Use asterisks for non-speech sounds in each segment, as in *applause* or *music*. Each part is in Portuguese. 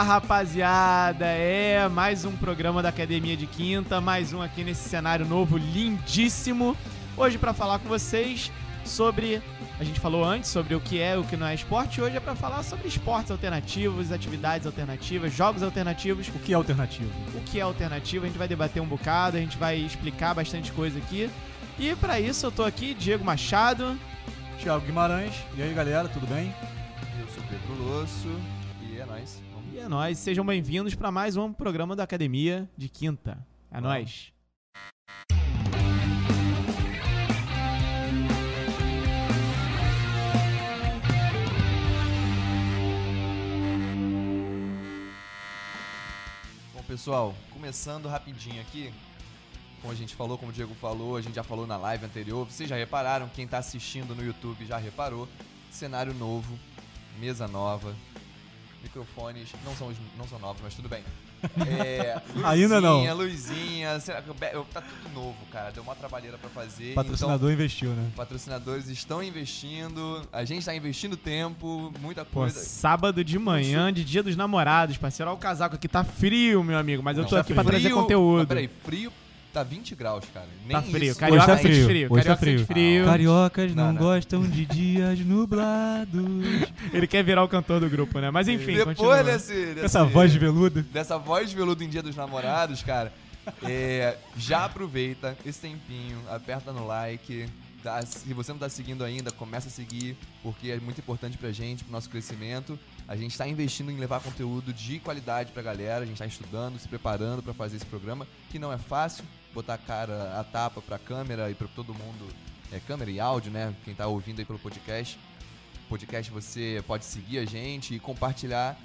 Fala rapaziada, é mais um programa da Academia de Quinta, mais um aqui nesse cenário novo lindíssimo. Hoje para falar com vocês sobre, a gente falou antes sobre o que é e o que não é esporte, hoje é para falar sobre esportes alternativos, atividades alternativas, jogos alternativos. O que é alternativo? O que é alternativo, a gente vai debater um bocado, a gente vai explicar bastante coisa aqui. E para isso eu tô aqui, Diego Machado, Thiago Guimarães. E aí, galera, tudo bem? Eu sou Pedro Losso e é nóis. E é nóis, sejam bem-vindos para mais um programa da Academia de Quinta. É Vamos. nóis. Bom, pessoal, começando rapidinho aqui. Como a gente falou, como o Diego falou, a gente já falou na live anterior. Vocês já repararam, quem tá assistindo no YouTube já reparou. Cenário novo, mesa nova, microfones não são, os- não são novos, mas tudo bem. *laughs* É, Ainda não. luzinha, Luzinha, tá tudo novo, cara. Deu uma trabalheira pra fazer. Patrocinador investiu, né? Então, patrocinadores estão investindo, a gente tá investindo tempo, muita Pô, coisa. sábado de manhã, de dia dos namorados, parceiro. Olha o casaco aqui, tá frio, meu amigo, mas eu tô Tá aqui pra frio. trazer Mas conteúdo. peraí, frio tá 20 graus, cara. Nem Tá frio, isso. carioca tá sente frio, frio, hoje tá carioca sente frio. frio. Cariocas Não, não, não. gostam de dias nublados. *laughs* Ele quer virar o cantor do grupo, né? Mas enfim, Depois continua. desse, desse- Essa voz de veludo. dessa voz de veludo em Dia dos Namorados, cara, é, já aproveita esse tempinho, aperta no like. dá- se você não tá seguindo ainda, começa a seguir, porque é muito importante pra gente, pro nosso crescimento. A gente tá investindo em levar conteúdo de qualidade pra galera, a gente tá estudando, se preparando pra fazer esse programa, que não é fácil, botar a cara, a tapa pra câmera e pra todo mundo, é, câmera e áudio, né? Quem tá ouvindo aí pelo podcast. Podcast você pode seguir a gente e compartilhar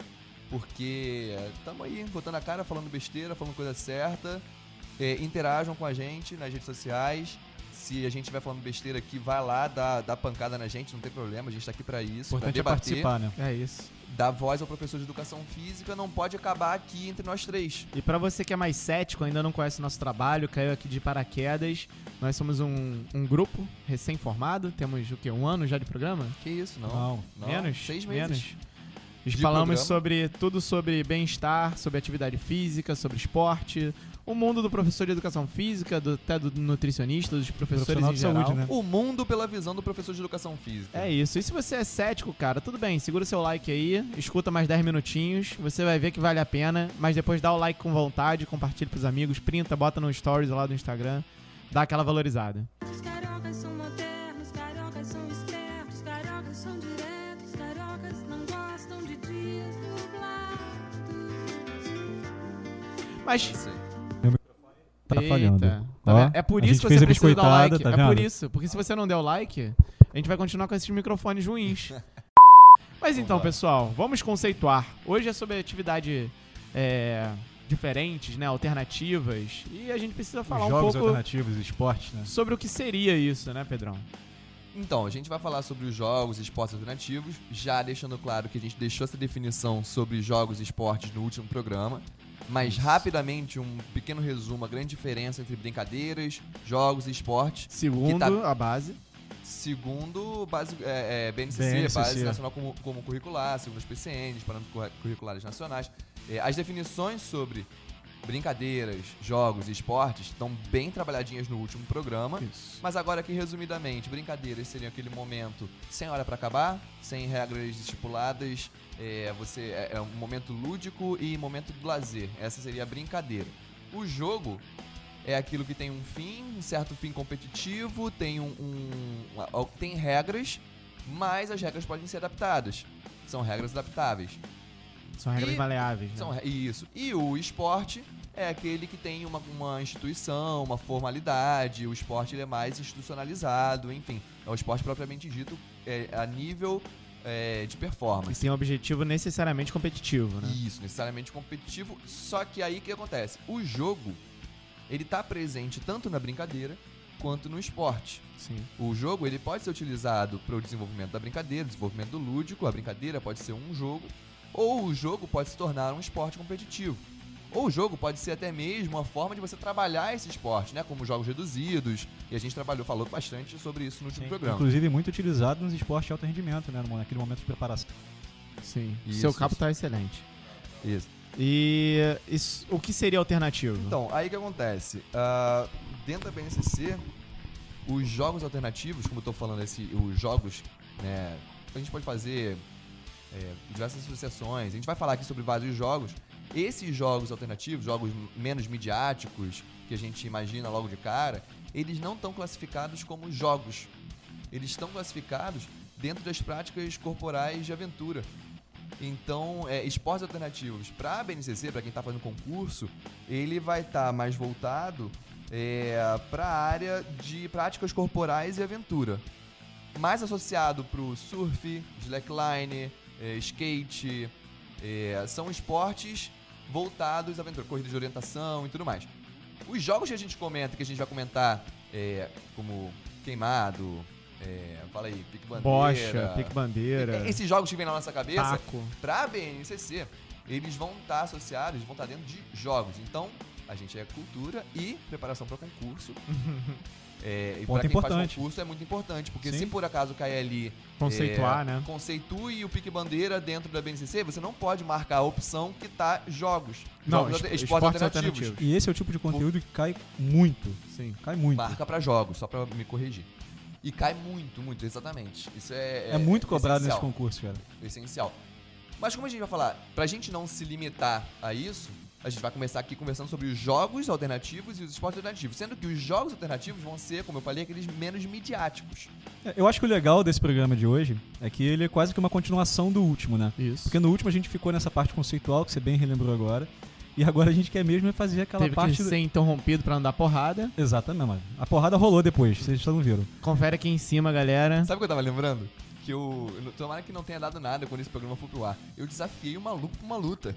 porque estamos aí botando a cara, falando besteira, falando coisa certa. É, interajam com a gente nas redes sociais. Se a gente estiver falando besteira aqui, vai lá, dá, dá pancada na gente, não tem problema, a gente tá aqui pra isso, pra Importante é debater, participar, né? É isso. Dar voz ao professor de educação física, não pode acabar aqui entre nós três. E pra você que é mais cético, ainda não conhece o nosso trabalho, caiu aqui de paraquedas, nós somos um, um grupo recém-formado, temos o quê? Um ano já de programa? Que isso, não? Não. Não, menos? Seis meses. Menos. Falamos programa. sobre tudo sobre bem-estar, sobre atividade física, sobre esporte, o mundo do professor de educação física, do, até do nutricionista, dos professores em de geral. saúde, né? O mundo pela visão do professor de educação física. É isso. E se você é cético, cara, tudo bem, segura seu like aí, escuta mais 10 minutinhos, você vai ver que vale a pena, mas depois dá o like com vontade, compartilha pros amigos, printa, bota no stories lá do Instagram, dá aquela valorizada. Os cariocas são modernos, cariocas são espertos, cariocas são diretos, cariocas não gostam de dias nublados. Mas. Tá Eita. falhando. Tá Ó, é por a isso gente que fez você a precisa dar like. tá é por vendo? isso. Porque se você não der o like, a gente vai continuar com esses microfones ruins. *laughs* Mas então, pessoal, vamos conceituar. Hoje é sobre atividade é, diferentes, né? Alternativas. E a gente precisa falar Os um jogos pouco alternativos, esportes, né? sobre o que seria isso, né, Pedrão? Então, a gente vai falar sobre os jogos e esportes alternativos, já deixando claro que a gente deixou essa definição sobre jogos e esportes no último programa. Mas rapidamente, um pequeno resumo, a grande diferença entre brincadeiras, jogos e esportes. Segundo tá- a base. Segundo base, é, é, BNCC, BNCC. Base Nacional como, como Curricular, segundo os PCNs, parâmetros curri- curriculares nacionais. É, as definições sobre brincadeiras, jogos e esportes estão bem trabalhadinhas no último programa. Isso. Mas agora aqui, resumidamente, brincadeiras seriam aquele momento sem hora pra acabar, sem regras estipuladas, é, você é, é um momento lúdico e momento de lazer. Essa seria a brincadeira. O jogo é aquilo que tem um fim, um certo fim competitivo, tem um, um- tem regras, mas as regras podem ser adaptadas. São regras adaptáveis. São regras E- maleáveis, né? São isso. E o esporte é aquele que tem uma, uma instituição, uma formalidade. O esporte é mais institucionalizado, enfim. É o esporte propriamente dito é, a nível é, de E performance. tem um objetivo necessariamente competitivo, né? Isso, necessariamente competitivo. Só que aí o que acontece? O jogo, ele tá presente tanto na brincadeira quanto no esporte. Sim. O jogo ele pode ser utilizado para o desenvolvimento da brincadeira, desenvolvimento do lúdico. A brincadeira pode ser um jogo, ou o jogo pode se tornar um esporte competitivo. Ou o jogo pode ser até mesmo uma forma de você trabalhar esse esporte, né? Como jogos reduzidos. E a gente trabalhou, falou bastante sobre isso no último Sim. programa. Inclusive muito utilizado nos esportes de alto rendimento, né? no- Naquele momento de preparação. Sim. Isso, Seu capo isso. tá excelente. Isso. E isso- o que seria alternativo? Então, aí que acontece? Ah, dentro da BNCC, os jogos alternativos, como eu tô falando, esse, os jogos, né? A gente pode fazer é, diversas associações, a gente vai falar aqui sobre vários jogos. Esses jogos alternativos, jogos menos midiáticos, que a gente imagina logo de cara, eles não estão classificados como jogos. Eles estão classificados dentro das práticas corporais de aventura. Então, é, esportes alternativos para a BNCC, para quem está fazendo concurso, ele vai estar mais voltado para a área de práticas corporais e aventura. Mais associado para o surf, slackline, é, skate, é, são esportes voltados à aventura, corrida de orientação e tudo mais. Os jogos que a gente comenta, que a gente vai comentar, é, como Queimado, é, fala aí, Pique Bandeira... Bocha, pique bandeira, Esses jogos que vem na nossa cabeça, taco. pra BNCC, eles vão estar associados, eles vão estar dentro de jogos. Então, a gente é cultura e preparação para concurso. *laughs* É, e Ponto quem faz importante. concurso é muito importante, porque Sim. se por acaso cair ali Conceituar, é, né? conceitue o pique bandeira dentro da BNCC, você não pode marcar a opção que tá jogos. Não, jogos es- alter- esportes alternativos. E esse é o tipo de conteúdo que cai muito. Sim. Cai muito. Marca pra jogos, só pra me corrigir. E cai muito, muito, exatamente. Isso é. É, muito cobrado nesse essencial. concurso, cara. essencial. Mas como a gente vai falar, pra gente não se limitar a isso, a gente vai começar aqui conversando sobre os jogos alternativos e os esportes alternativos. Sendo que os jogos alternativos vão ser, como eu falei, aqueles menos midiáticos. É, Eu acho que o legal desse programa de hoje é que ele é quase que uma continuação do último, né? Isso. Porque no último a gente ficou nessa parte conceitual, que você bem relembrou agora. E agora a gente quer mesmo é fazer aquela Teve parte. que do- ser interrompido pra não dar porrada. Exatamente, mano. A porrada rolou depois, vocês não viram. Confere aqui em cima, galera. Sabe o que eu tava lembrando? Que eu. eu- Tomara que não tenha dado nada quando esse programa for pro ar. Eu desafiei o maluco pra uma luta.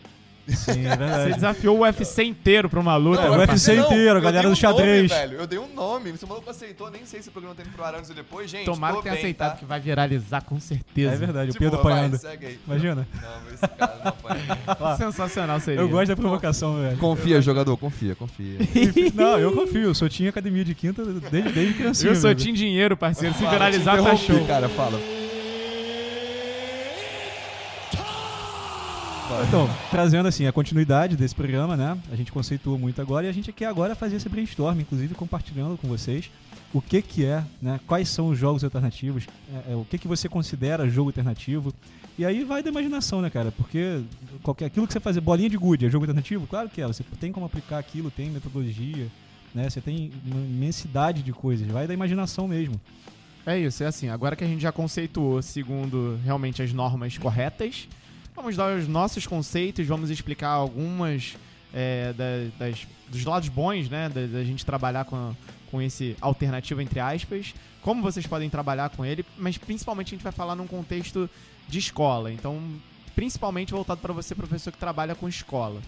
Sim, é Você verdade. desafiou o UFC inteiro pra uma luta. Não, o. UFC inteiro, a galera do um nome, xadrez. velho. Eu dei um nome. Se o maluco aceitou, nem sei se o programa tem pro ar antes ou depois. Gente, Tomara que tenha bem, aceitado, tá? que vai viralizar com certeza. É verdade, o De Pedro boa, vai, apanhando. aí. Imagina. Não, mas esse cara não apanha. *laughs* Sensacional seria. Eu gosto da provocação, velho. Confia, jogador, confia, confia. *laughs* Não, eu confio. Eu sou tinha academia de quinta desde, desde criancinha. Eu sou velho. Team Dinheiro, parceiro. Se Fala, viralizar, tá show. cara, fala. Então, trazendo assim a continuidade desse programa, né? A gente conceituou muito agora e a gente quer agora fazer esse brainstorm, inclusive compartilhando com vocês o que que é, né? Quais são os jogos alternativos, é, é, o que que você considera jogo alternativo. E aí vai da imaginação, né, cara? Porque qualquer aquilo que você fazer, bolinha de gude, é jogo alternativo? Claro que é. Você tem como aplicar aquilo, tem metodologia, né? Você tem uma imensidade de coisas. Vai da imaginação mesmo. É isso, é assim. Agora que a gente já conceituou segundo realmente as normas corretas, vamos dar os nossos conceitos, vamos explicar algumas é, da- das, dos lados bons, né? Da, da gente trabalhar com, com esse alternativo, entre aspas, como vocês podem trabalhar com ele, mas principalmente a gente vai falar num contexto de escola. Então, principalmente voltado para você, professor que trabalha com escola.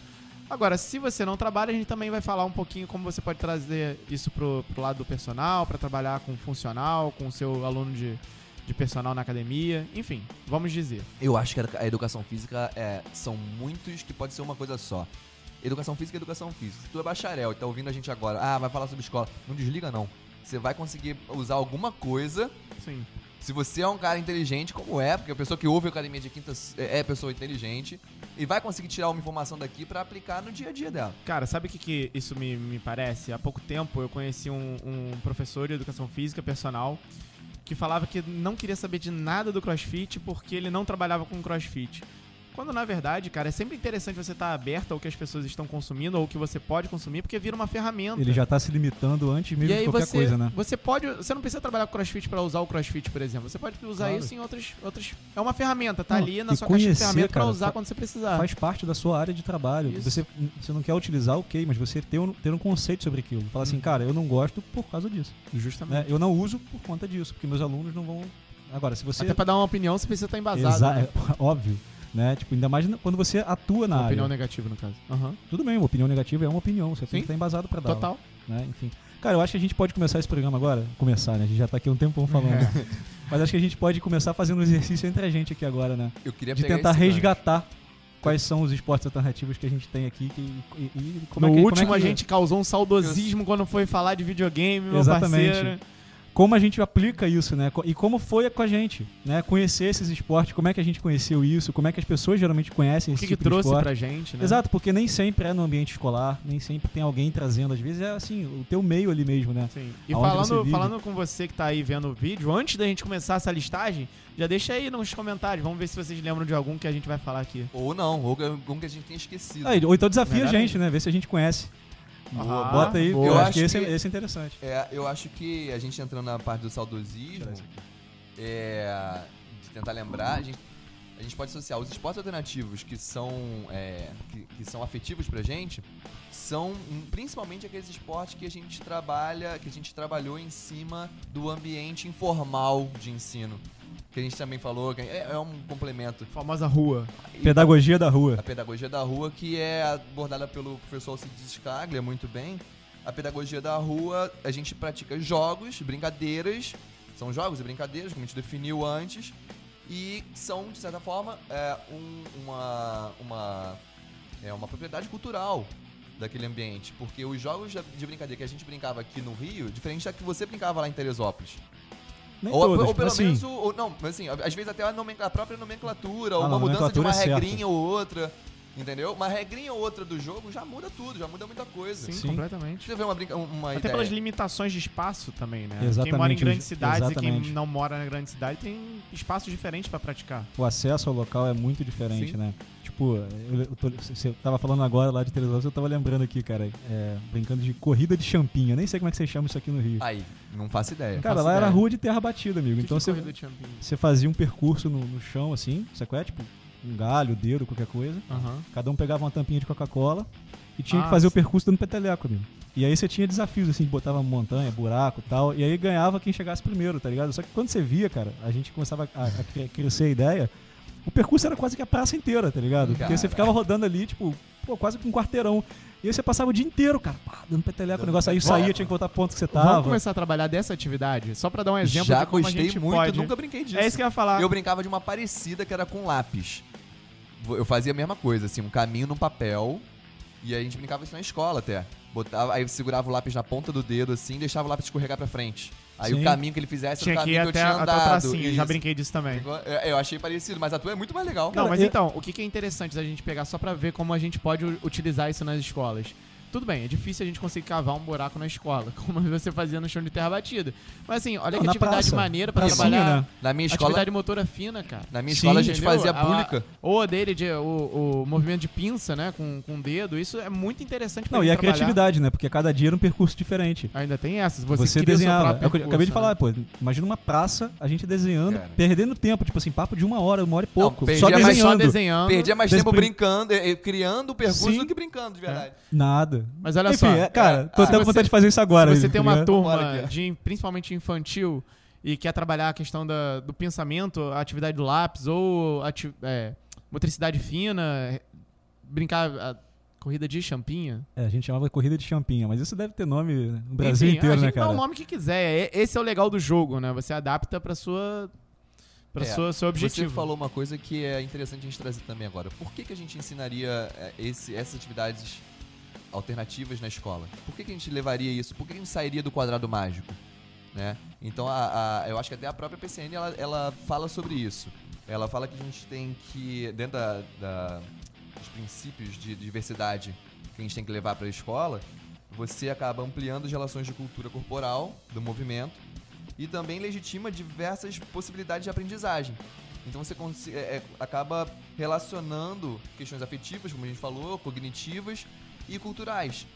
Agora, se você não trabalha, a gente também vai falar um pouquinho como você pode trazer isso pro, pro lado do personal, para trabalhar com funcional, com o seu aluno de, de personal na academia, enfim, vamos dizer. Eu acho que a educação física é, são muitos que pode ser uma coisa só. Educação física é educação física. Se tu é bacharel e tá ouvindo a gente agora, ah, vai falar sobre escola, não desliga não. Você vai conseguir usar alguma coisa. Sim. Se você é um cara inteligente, como é, porque a pessoa que ouve a academia de quinta é é pessoa inteligente, e vai conseguir tirar uma informação daqui pra aplicar no dia a dia dela. Cara, sabe o que, que isso me, me parece? Há pouco tempo eu conheci um, um professor de educação física personal que falava que não queria saber de nada do crossfit porque ele não trabalhava com crossfit. Quando na verdade, cara, é sempre interessante você estar aberto ao que as pessoas estão consumindo ou o que você pode consumir, porque vira uma ferramenta. Ele já tá se limitando antes mesmo e de qualquer você, coisa, né? você pode, você não precisa trabalhar com CrossFit para usar o CrossFit, por exemplo. Você pode usar Claro. isso em outras, outras. É uma ferramenta, tá Não, ali na sua caixa de conhecer, ferramenta para usar quando você precisar. faz parte da sua área de trabalho. Isso. Você, você não quer utilizar, ok, mas você ter um, ter um conceito sobre aquilo. Fala assim, Uhum. cara, eu não gosto por causa disso. Justamente. né? Eu não uso por conta disso, porque meus alunos não vão. Agora, se você. Até para dar uma opinião, você precisa estar embasado. Exa- né? *laughs* óbvio. Né? Tipo, ainda mais quando você atua na Uma área. opinião negativa, no caso. Aham. Tudo bem, uma opinião negativa é uma opinião, você Sim. tem que estar embasado pra dar. Total. Né? Enfim. Cara, eu acho que a gente pode começar esse programa agora. Começar, né? A gente já tá aqui um tempão falando. É. *laughs* Mas acho que a gente pode começar fazendo um exercício entre a gente aqui agora, né? Eu queria De tentar esse gancho. resgatar quais são os esportes alternativos que a gente tem aqui que- e, e como no é que, último como é a que- gente causou um saudosismo quando foi falar de videogame, meu Exatamente. parceiro. Como a gente aplica isso, né? E como foi com a gente, né? Conhecer esses esportes, como é que a gente conheceu isso, como é que as pessoas geralmente conhecem O esse que, que tipo de trouxe esporte. pra gente, né? Exato, porque nem sempre é no ambiente escolar, nem sempre tem alguém trazendo. Às vezes é assim, o teu meio ali mesmo, né? Sim. E Aonde falando, falando com você que tá aí vendo o vídeo, antes da gente começar essa listagem, já deixa aí nos comentários. Vamos ver se vocês lembram de algum que a gente vai falar aqui. Ou não, ou algum que a gente tenha esquecido. Aí, ou então desafia a gente, né? Vê se a gente conhece. Boa. Bota aí, boa. eu, Eu acho que esse, é, esse é interessante. É, eu acho que a gente entrando na parte do saudosismo, é, de tentar lembrar, a gente, a gente pode associar os esportes alternativos que são, é, que, que são afetivos pra gente, são principalmente aqueles esportes que a gente trabalha, que a gente trabalhou em cima do ambiente informal de ensino. Que a gente também falou, que é, é um complemento. Famosa rua. Pedagogia da rua. A pedagogia da rua, que é abordada pelo professor Alcides Scaglia muito bem. A pedagogia da rua, a gente pratica jogos, brincadeiras, são jogos e brincadeiras, como a gente definiu antes, e são, de certa forma, é, um- uma, uma, é uma propriedade cultural daquele ambiente. Porque os jogos de de brincadeira que a gente brincava aqui no Rio, diferente da que você brincava lá em Teresópolis. Nem Ou, todas, ou pelo assim, menos, o, ou, não, mas assim, às vezes até a, a própria nomenclatura, ou Ah, uma mudança de uma é certa. regrinha ou outra, entendeu? Uma regrinha ou outra do jogo já muda tudo, já muda muita coisa. Sim, Sim. completamente. Você vê uma, brinca uma Até ideia. pelas limitações de espaço também, né? Quem Exatamente, mora em grandes cidades e exatamente. quem não mora na grande cidade tem espaços diferentes pra praticar. o acesso ao local é muito diferente, Sim. né? Tipo, eu, eu tô- você tava falando agora lá de Teresópolis, eu tava lembrando aqui, cara, é, brincando de corrida de champinha. Nem sei como é que vocês chamam isso aqui no Rio. Aí, não faço ideia. cara, faço lá era ideia. rua de terra batida, amigo. Que então que você, você fazia um percurso no, no chão, assim, sabe qual é? Tipo, um galho, dedo, qualquer coisa. Aham. Cada um pegava uma tampinha de Coca-Cola e tinha Ah, que fazer o sim. percurso dando peteleco, amigo. E aí você tinha desafios, assim, botava montanha, buraco e tal, e aí ganhava quem chegasse primeiro, tá ligado? Só que quando você via, cara, a gente começava a, a cre- crescer a ideia, o percurso era quase que a praça inteira, tá ligado? Porque você ficava rodando ali, tipo, pô, quase que um quarteirão. E aí você passava o dia inteiro, cara, pá, dando peteleco, o negócio aí saía, tinha que voltar pro ponto que você Vamos tava. começar a trabalhar dessa atividade? Só pra dar um exemplo Já de como a gostei gente muito, pode... nunca brinquei disso. É isso que eu ia falar. Eu brincava de uma parecida que era com lápis. Eu fazia a mesma coisa, assim, um caminho no papel. E aí a gente brincava isso na escola até. Botava, aí eu segurava o lápis na ponta do dedo, assim, e deixava o lápis escorregar pra frente. Aí Sim. o caminho que ele fizesse Tinha era o que ir caminho que eu até tinha a tua andado. pracinha. Já brinquei disso também. Eu, eu achei parecido, mas a tua é muito mais legal. Não, Cara, mas eu- então, o que é interessante da gente pegar só pra ver como a gente pode utilizar isso nas escolas? Tudo bem, é difícil a gente conseguir cavar um buraco na escola, *laughs* como você fazia no chão de terra batida. Mas assim, olha Não, que na atividade praça. maneira pra Pracinha, trabalhar. né? Na minha escola, Atividade motora fina, cara. na minha Sim, escola a gente entendeu? fazia A- búlica. Ou a dele, de, o, o movimento de pinça, né? Com, com o dedo. Isso é muito interessante pra Não, gente e a trabalhar. criatividade, né? Porque cada dia era um percurso diferente. Ainda tem essas. Você, Você, cria o seu desenhava. próprio É o que eu acabei de percurso, falar, né? pô. Imagina uma praça, a gente desenhando, Cara. perdendo tempo, tipo assim, papo de uma hora, uma hora e pouco. perdia só mais- Mas só desenhando. desenhando. Perdia mais tempo brincando, eh, eh, criando o percurso Sim. do que brincando, de verdade. Nada. Mas olha Enfim, só. é, cara, tô Ah, até com vontade você- de fazer isso agora. Se você tem uma turma, de, principalmente infantil, e quer trabalhar a questão da- do pensamento, a atividade do lápis, ou ati- é, motricidade fina, brincar a corrida de champinha. É, a gente chamava de corrida de champinha, mas isso deve ter nome no Brasil Enfim, inteiro, a né, gente dá cara? o nome que quiser. É- Esse é o legal do jogo, né? Você adapta pra sua. Pra É, sua, seu objetivo. Você falou uma coisa que é interessante a gente trazer também agora. Por que, que a gente ensinaria eh, esse- essas atividades alternativas na escola? Por que, que a gente levaria isso? Por que, a gente sairia do quadrado mágico? Né? Então, a, a- eu acho que até a própria PCN ela, ela fala sobre isso. Ela fala que a gente tem que, dentro da, da- dos princípios de diversidade que a gente tem que levar para a escola, você acaba ampliando as relações de cultura corporal do movimento e também legitima diversas possibilidades de aprendizagem. Então você é, é, acaba relacionando questões afetivas, como a gente falou, cognitivas e culturais.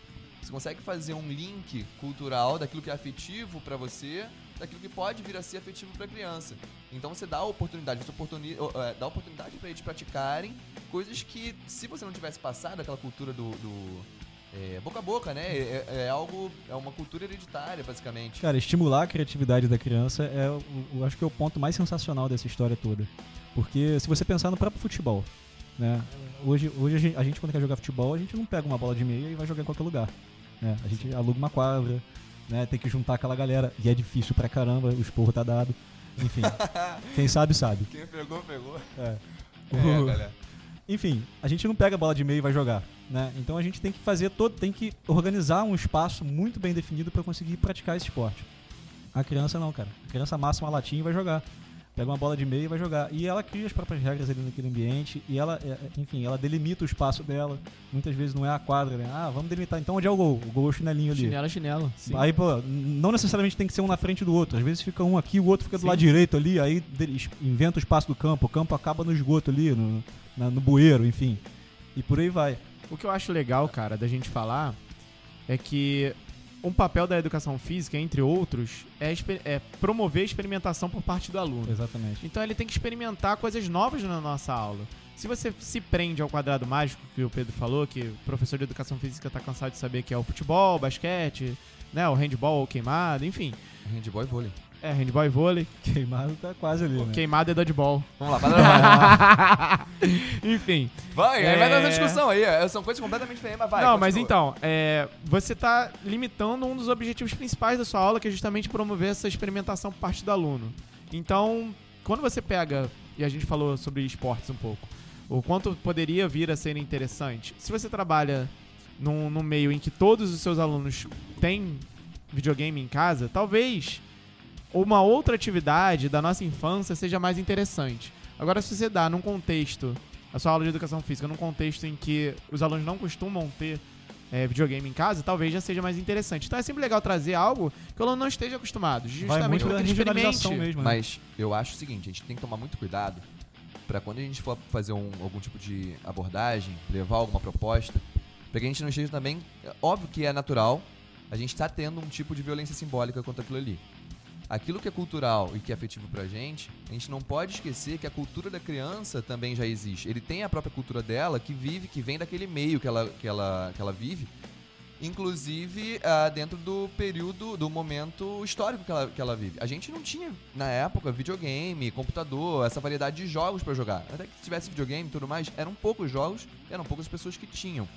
Você consegue fazer um link cultural daquilo que é afetivo para você, daquilo que pode vir a ser afetivo para a criança. Então você dá a oportunidade, você oportuni é, dá oportunidade para eles praticarem coisas que, se você não tivesse passado aquela cultura do, do, é, boca a boca, né? É, é algo, é uma cultura hereditária, basicamente. Cara, estimular a criatividade da criança é, eu acho que é o ponto mais sensacional dessa história toda. Porque se você pensar no próprio futebol, né? Hoje, hoje a, gente, a gente, quando quer jogar futebol, a gente não pega uma bola de meia e vai jogar em qualquer lugar. Né? A gente aluga uma quadra, né? Tem que juntar aquela galera. E é difícil pra caramba, o esporro tá dado. Enfim, *laughs* quem sabe, sabe. Quem pegou, pegou. É. É, galera. Enfim, a gente não pega a bola de meio e vai jogar, né? Então a gente tem que fazer todo, tem que organizar um espaço muito bem definido para conseguir praticar esse esporte. A criança não, cara. A criança amassa uma latinha e vai jogar. Pega uma bola de meio e vai jogar. E ela cria as próprias regras ali naquele ambiente. E ela, é, é, enfim, ela delimita o espaço dela. Muitas vezes não é a quadra, né? Ah, vamos delimitar. Então onde é o gol? O gol é o chinelinho ali. Chinelo, chinelo. Sim. Aí, pô, não necessariamente tem que ser um na frente do outro. Às vezes fica um aqui, o outro fica do Sim. lado direito ali, aí inventa o espaço do campo. O campo acaba no esgoto ali, no, na- no bueiro, enfim. E por aí vai. O que eu acho legal, cara, da gente falar é que um papel da educação física, entre outros, é, é promover a experimentação por parte do aluno. Exatamente. Então ele tem que experimentar coisas novas na nossa aula. Se você se prende ao quadrado mágico que o Pedro falou, que o professor de educação física tá cansado de saber que é o futebol, o basquete, né, o handball, o queimado, enfim. Handball e vôlei. É, handball e vôlei. Queimado tá quase ali, O né? queimado é dodgeball. Vamos lá, para lá. *laughs* enfim. Vai, É. vai dar essa discussão aí. é, São coisas completamente diferentes, mas vai. Não, mas continua. então, é, você tá limitando um dos objetivos principais da sua aula, que é justamente promover essa experimentação por parte do aluno. Então, quando você pega, e a gente falou sobre esportes um pouco, o quanto poderia vir a ser interessante. Se você trabalha num, num meio em que todos os seus alunos têm videogame em casa, talvez uma outra atividade da nossa infância seja mais interessante. Agora, se você dá num contexto, a sua aula de educação física, num contexto em que os alunos não costumam ter é, videogame em casa, talvez já seja mais interessante. Então é sempre legal trazer algo que o aluno não esteja acostumado. Justamente para que ele experimente. mesmo, né? Mas eu acho o seguinte, a gente tem que tomar muito cuidado pra quando a gente for fazer um- algum tipo de abordagem, levar alguma proposta, pra que a gente não esteja também... é Óbvio que é natural, a gente tá tendo um tipo de violência simbólica contra aquilo ali. Aquilo que é cultural e que é afetivo pra gente, a gente não pode esquecer que a cultura da criança também já existe. Ele tem a própria cultura dela que vive, que vem daquele meio que ela, que ela, que ela vive, inclusive ah, dentro do período, do momento histórico que ela, que ela vive. A gente não tinha, na época, videogame, computador, essa variedade de jogos pra jogar. Até que se tivesse videogame e tudo mais, eram poucos jogos, eram poucas pessoas que tinham.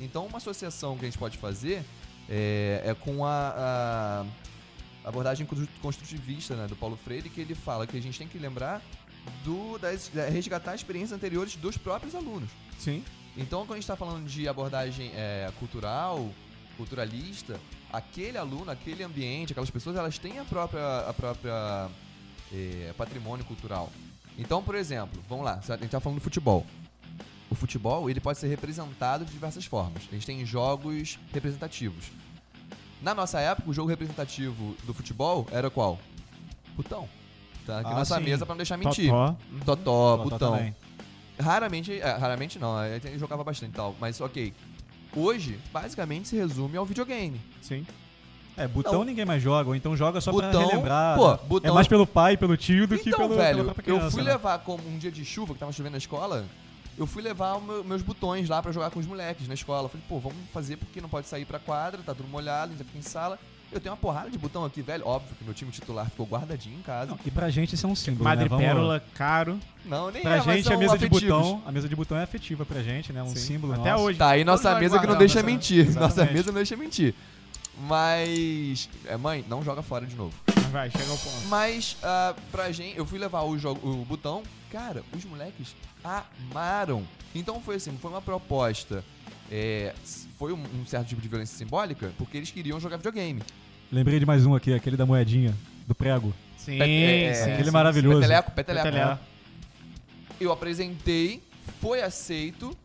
Então, uma associação que a gente pode fazer é, é com a, a abordagem constru- construtivista né, do Paulo Freire, que ele fala que a gente tem que lembrar do, das, da- resgatar experiências anteriores dos próprios alunos. Sim. Então, quando a gente está falando de abordagem é, cultural, culturalista, aquele aluno, aquele ambiente, aquelas pessoas, elas têm a própria, a própria é, patrimônio cultural. Então, por exemplo, vamos lá, a gente está falando do futebol. O futebol, ele pode ser representado de diversas formas. A gente tem jogos representativos. Na nossa época, o jogo representativo do futebol era qual? Botão. Tá aqui Ah, na nossa sim. mesa para não deixar mentir. Totó. Totó, Totó botão. também. Raramente, é, raramente não, gente jogava bastante e tal, mas ok. Hoje, basicamente se resume ao videogame. Sim. É, botão Não. ninguém mais joga, ou então joga só pra Botão, relembrar. pô, né? botão- É mais pelo pai, pelo tio do que então, pelo, velho, pela própria criança. eu fui né? levar como um dia de chuva, que tava chovendo na escola, eu fui levar o meu- meus botões lá pra jogar com os moleques na escola. Eu falei, pô, vamos fazer porque não pode sair pra quadra, tá tudo molhado, a gente fica em sala. Eu tenho uma porrada de botão aqui, velho. Óbvio que meu time titular ficou guardadinho em casa. Não, e pra gente isso é um símbolo, Madre né? Vamos- Pérola, caro. Não, nem Pra é, mas gente são a mesa de afetivos. botão, a mesa de botão é afetiva pra gente, né? Um Sim. símbolo Até nosso. hoje. Tá aí nossa mesa que não deixa essa- mentir. *laughs* Nossa Exatamente. mesa não deixa mentir. Mas. É, mãe, não joga fora de novo. Mas Vai, chega ao ponto. Mas, ah, pra gente, eu fui levar o, jogo, o botão, cara, os moleques amaram. Então foi assim, foi uma proposta. é, foi um, um certo tipo de violência simbólica, porque eles queriam jogar videogame. Lembrei de mais um aqui, aquele da moedinha, do prego. Sim, Pet- é, sim. aquele sim, maravilhoso. Peteleco, peteleco. Peteleco. Eu apresentei, foi aceito,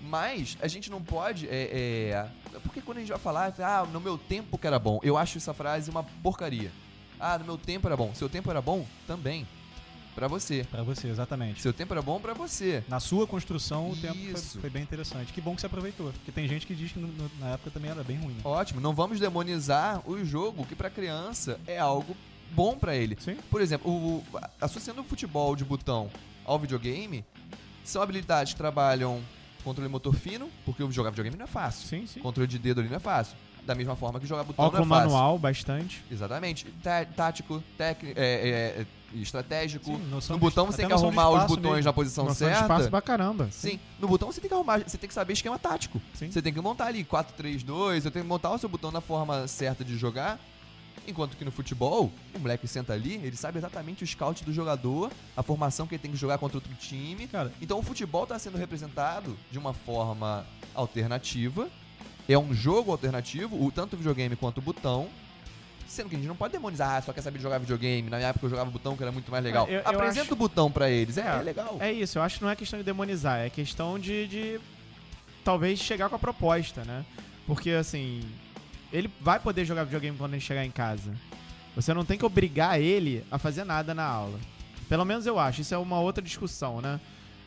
mas a gente não pode. É, é, porque quando a gente vai falar, ah, no meu tempo que era bom, eu acho essa frase uma porcaria. Ah, no meu tempo era bom. Seu tempo era bom? Também. Pra você. Pra você, exatamente. Seu tempo era bom pra você. Na sua construção, o tempo foi, Isso. foi bem interessante. Que bom que você aproveitou. Porque tem gente que diz que no- no- na época também era bem ruim. né? Ótimo, não vamos demonizar o jogo que pra criança é algo bom pra ele. Sim. Por exemplo, o, associando o futebol de botão ao videogame, são habilidades que trabalham controle motor fino, porque jogar videogame não é fácil. Sim, sim. Controle de dedo ali não é fácil. Da mesma forma que jogar botão Óculo não é fácil. manual, bastante. Exatamente. Tá- tático, técnico, é, é, é, estratégico. Sim, no de- botão você tem que de arrumar os botões mesmo. na posição Noção de certa. espaço pra caramba. Sim, no botão você tem que arrumar, você tem que saber esquema tático. Sim. Você tem que montar ali 4, 3, 2, você tem que montar o seu botão na forma certa de jogar. Enquanto que no futebol, o moleque senta ali, ele sabe exatamente o scout do jogador, a formação que ele tem que jogar contra outro time. Cara, Então o futebol está sendo representado de uma forma alternativa. É um jogo alternativo, o tanto o videogame quanto o botão. Sendo que a gente não pode demonizar, ah, só quer saber de jogar videogame. Na minha época eu jogava botão, que era muito mais legal. É, eu- eu Apresenta acho- o botão pra eles, é, É, é legal. É isso, eu acho que não é questão de demonizar, é questão de, de talvez chegar com a proposta, né? Porque assim, ele vai poder jogar videogame quando ele chegar em casa. Você não tem que obrigar ele a fazer nada na aula. Pelo menos eu acho, isso é uma outra discussão, né?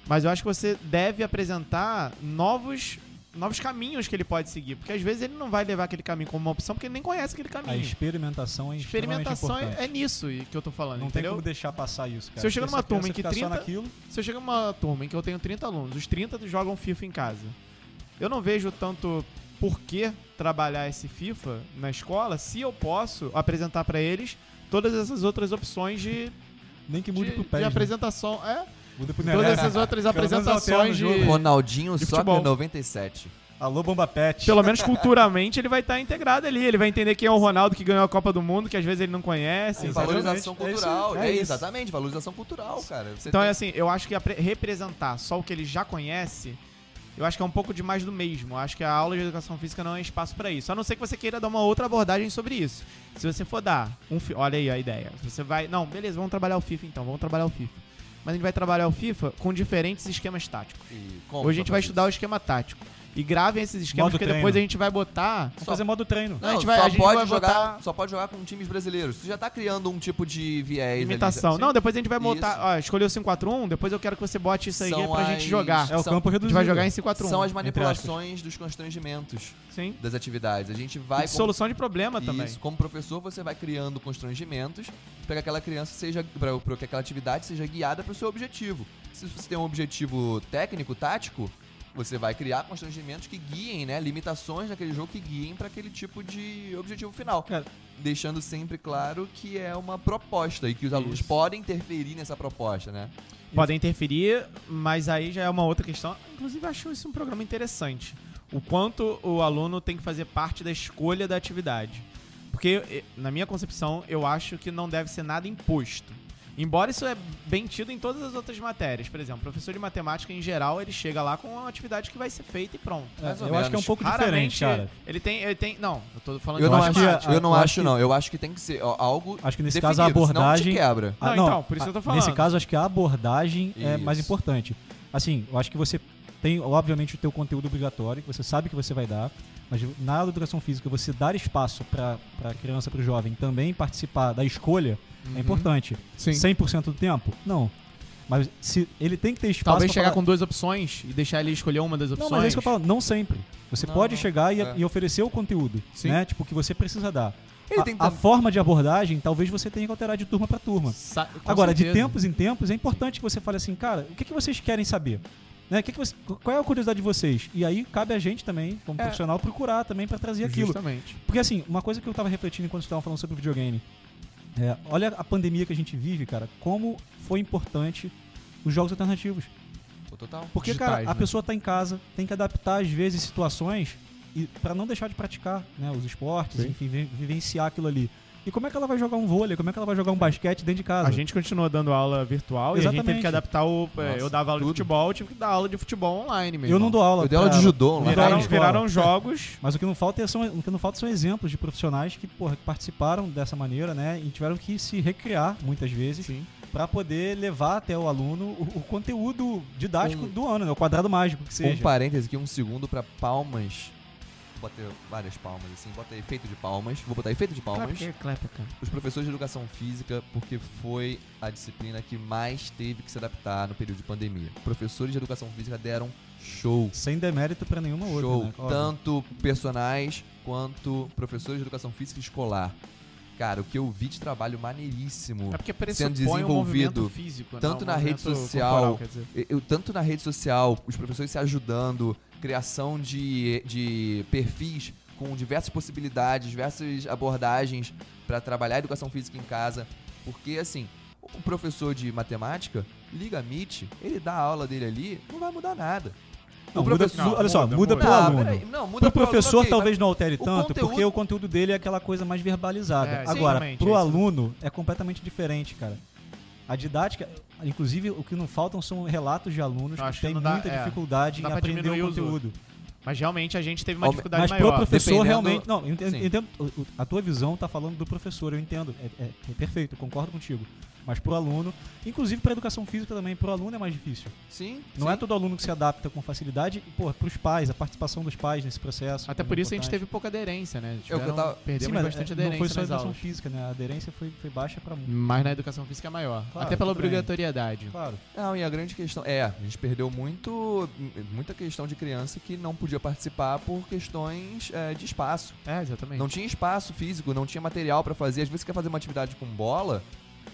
Mas eu acho que você deve apresentar novos novos caminhos que ele pode seguir, porque às vezes ele não vai levar aquele caminho como uma opção porque ele nem conhece aquele A caminho. experimentação é Experimentação é, é nisso que eu tô falando, Não tem entendeu? como deixar passar isso, cara. Se eu chego Porque numa a turma em que ficar só 30 naquilo, Se eu chego numa turma em que eu tenho 30 alunos, os 30 jogam FIFA em casa. Eu não vejo tanto por que trabalhar esse FIFA na escola se eu posso apresentar pra eles todas essas outras opções de, nem que mude de, pro de PES. né? apresentação. É, Muda pro todas essas outras apresentações de. Ronaldinho de Soccer futebol. 97. Alô, Bomba Pet. Pelo menos culturalmente ele vai estar integrado ali. Ele vai entender quem é o Ronaldo que ganhou a Copa do Mundo, que às vezes ele não conhece. É? Valorização Exatamente, é isso, cultural. é É, isso. exatamente, valorização cultural, cara. Você Então tem- é assim, eu acho que representar só o que ele já conhece, eu acho que é um pouco demais do mesmo. Eu acho que a aula de educação física não é espaço pra isso. A não ser que você queira dar uma outra abordagem sobre isso. Se você for dar um, olha aí a ideia. Você vai, não, beleza, vamos trabalhar o FIFA então, vamos trabalhar o FIFA. Mas a gente vai trabalhar o FIFA com diferentes esquemas táticos. Hoje a gente vai estudar o esquema tático. E gravem esses esquemas, Modo porque depois treino. a gente vai botar Vamos fazer modo treino. Não, a gente vai- só a gente pode vai jogar, botar- só pode jogar com times brasileiros. Você já tá criando um tipo de viés imitação. Sim. Não, depois a gente vai botar, ó, escolheu o 541, depois eu quero que você bote isso aí São pra gente as- jogar. É o São- campo A gente reduzido. vai jogar em 541. São as manipulações dos constrangimentos Sim. das atividades. A gente vai de solução de problema Isso, também. como professor, você vai criando constrangimentos para que aquela criança seja, para que aquela atividade seja guiada para o seu objetivo. Se você tem um objetivo técnico, tático, você vai criar constrangimentos que guiem, né, limitações naquele jogo que guiem para aquele tipo de objetivo final, Cara, deixando sempre claro que é uma proposta e que os alunos Isso. podem interferir nessa proposta, né? Podem interferir, mas aí já é uma outra questão. Inclusive, acho isso um programa interessante. O quanto o aluno tem que fazer parte da escolha da atividade. Porque, eh, na minha concepção, eu acho que não deve ser nada imposto. Embora isso é bem tido em todas as outras matérias. Por exemplo, o professor de matemática, em geral, ele chega lá com uma atividade que vai ser feita e pronto. é, eu acho que é um menos. pouco Raramente, diferente, cara. ele tem, ele tem... Não, eu tô falando Eu de não, acho eu não acho, acho que- não. Eu acho que tem que ser ó, algo Acho que nesse definido, caso a abordagem. quebra. Não, então, por isso que eu tô falando. Nesse caso, acho que a abordagem é Isso. mais importante. Assim, eu acho que você tem, obviamente, o teu conteúdo obrigatório, que você sabe que você vai dar, mas na aula de educação física, você dar espaço para a criança, para o jovem também participar da escolha Uhum. é importante. Sim. 100% do tempo? Não. Mas se ele tem que ter espaço Talvez chegar falar- com duas opções e deixar ele escolher uma das opções. Não, mas é isso que eu falo, não sempre. Você Não, pode não. chegar e, É. e oferecer o conteúdo, Sim. né? Tipo, que você precisa dar. Ele A, tem a forma de abordagem, talvez você tenha que alterar de turma para turma. Sa- com Agora, de certeza. tempos em tempos, é importante que você fale assim, cara, o que, que vocês querem saber? Né? O que que você- qual é a curiosidade de vocês? E aí cabe a gente também, como É. profissional, procurar também para trazer aquilo. Justamente. Porque assim, uma coisa que eu tava refletindo enquanto estavam falando sobre videogame. é, olha a pandemia que a gente vive, cara, como foi importante os jogos alternativos. Pô, Total. Porque, Digitais, cara, a né? pessoa tá em casa, tem que adaptar, às vezes, situações e para não deixar de praticar né, os esportes, Sim. enfim, vi- vivenciar aquilo ali. E como é que ela vai jogar um vôlei? Como é que ela vai jogar um basquete dentro de casa? A gente continua dando aula virtual e a gente teve Exatamente. que adaptar o. é, Nossa, eu dava aula tudo. de futebol, eu tive que dar aula de futebol online mesmo. eu não dou aula. Eu dei aula de judô, não dou aula Viraram, viraram jogos. *laughs* Mas o que não falta é- são, o que não falta são exemplos de profissionais que, porra, participaram dessa maneira, né? E tiveram que se recriar muitas vezes Sim. para poder levar até o aluno o, o conteúdo didático Um- do ano, né? O quadrado mágico que Um seja. parêntese aqui, um segundo pra palmas. Bater várias palmas, assim. Bota efeito de palmas. Vou botar efeito de palmas. Clap, cara. Os professores de educação física, porque foi a disciplina que mais teve que se adaptar no período de pandemia. Professores de educação física deram show. Sem demérito para nenhuma outra, show. né? Tanto personais quanto professores de educação física escolar. Cara, o que eu vi de trabalho maneiríssimo. É Sendo pressupõe um movimento desenvolvido físico, né? tanto Um na rede social, corporal, eu- tanto na rede social, os professores se ajudando, criação de, de perfis com diversas possibilidades, diversas abordagens para trabalhar a educação física em casa. Porque, assim, o professor de matemática liga a Meet, ele dá a aula dele ali, não vai mudar nada. Não, o muda, mu- olha só, muda, muda muda. pro Ah, aluno. peraí, não, muda Pro professor ok, talvez mas não altere o tanto, conteúdo- porque o conteúdo dele é aquela coisa mais verbalizada. É, Agora, pro é aluno é completamente diferente, cara. A didática, inclusive, o que não faltam são relatos de alunos acho que têm não dá- muita é, dificuldade em dá pra aprender o conteúdo. Mas realmente a gente teve uma dificuldade Mas maior. pro professor realmente. Não, eu entendo, eu entendo- o- o- a tua visão tá falando do professor, eu entendo. É, é- é perfeito, concordo contigo. Mas pro aluno, inclusive pra educação física também, pro aluno é mais difícil. Sim. Não sim. é todo aluno que se adapta com facilidade. E, pô, pros pais, a participação dos pais nesse processo. Até também por é isso a gente importante. teve pouca aderência, né? É o que eu Tiveram- tava- Perdemos Sim, mas bastante é, aderência não foi só a nas educação aulas. física, né? A aderência foi, foi baixa pra muito. Mas na educação física é maior. Claro, Até pela tudo bem. obrigatoriedade. Claro. Não, e a grande questão é, a gente perdeu muito, muita questão de criança que não podia participar por questões é, de espaço. É, exatamente. Não tinha espaço físico, não tinha material pra fazer. Às vezes você quer fazer uma atividade com bola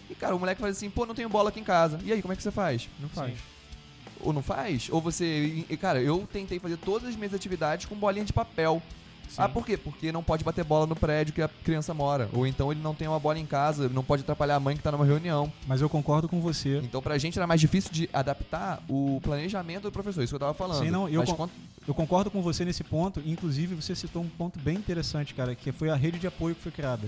e, cara, o moleque faz assim, pô, não tenho bola aqui em casa. E aí, como é que você faz? Não faz. Sim. Ou não faz? Ou você. e, Cara, eu tentei fazer todas as minhas atividades com bolinha de papel. Sim. Ah, por quê? Porque não pode bater bola no prédio que a criança mora. Ou então ele não tem uma bola em casa, não pode atrapalhar a mãe que tá numa reunião. Mas eu concordo com você. Então pra gente era mais difícil de adaptar o planejamento do professor, isso que eu tava falando. Sim, não, eu con- Eu concordo com você nesse ponto. Inclusive, você citou um ponto bem interessante, cara, que foi a rede de apoio que foi criada.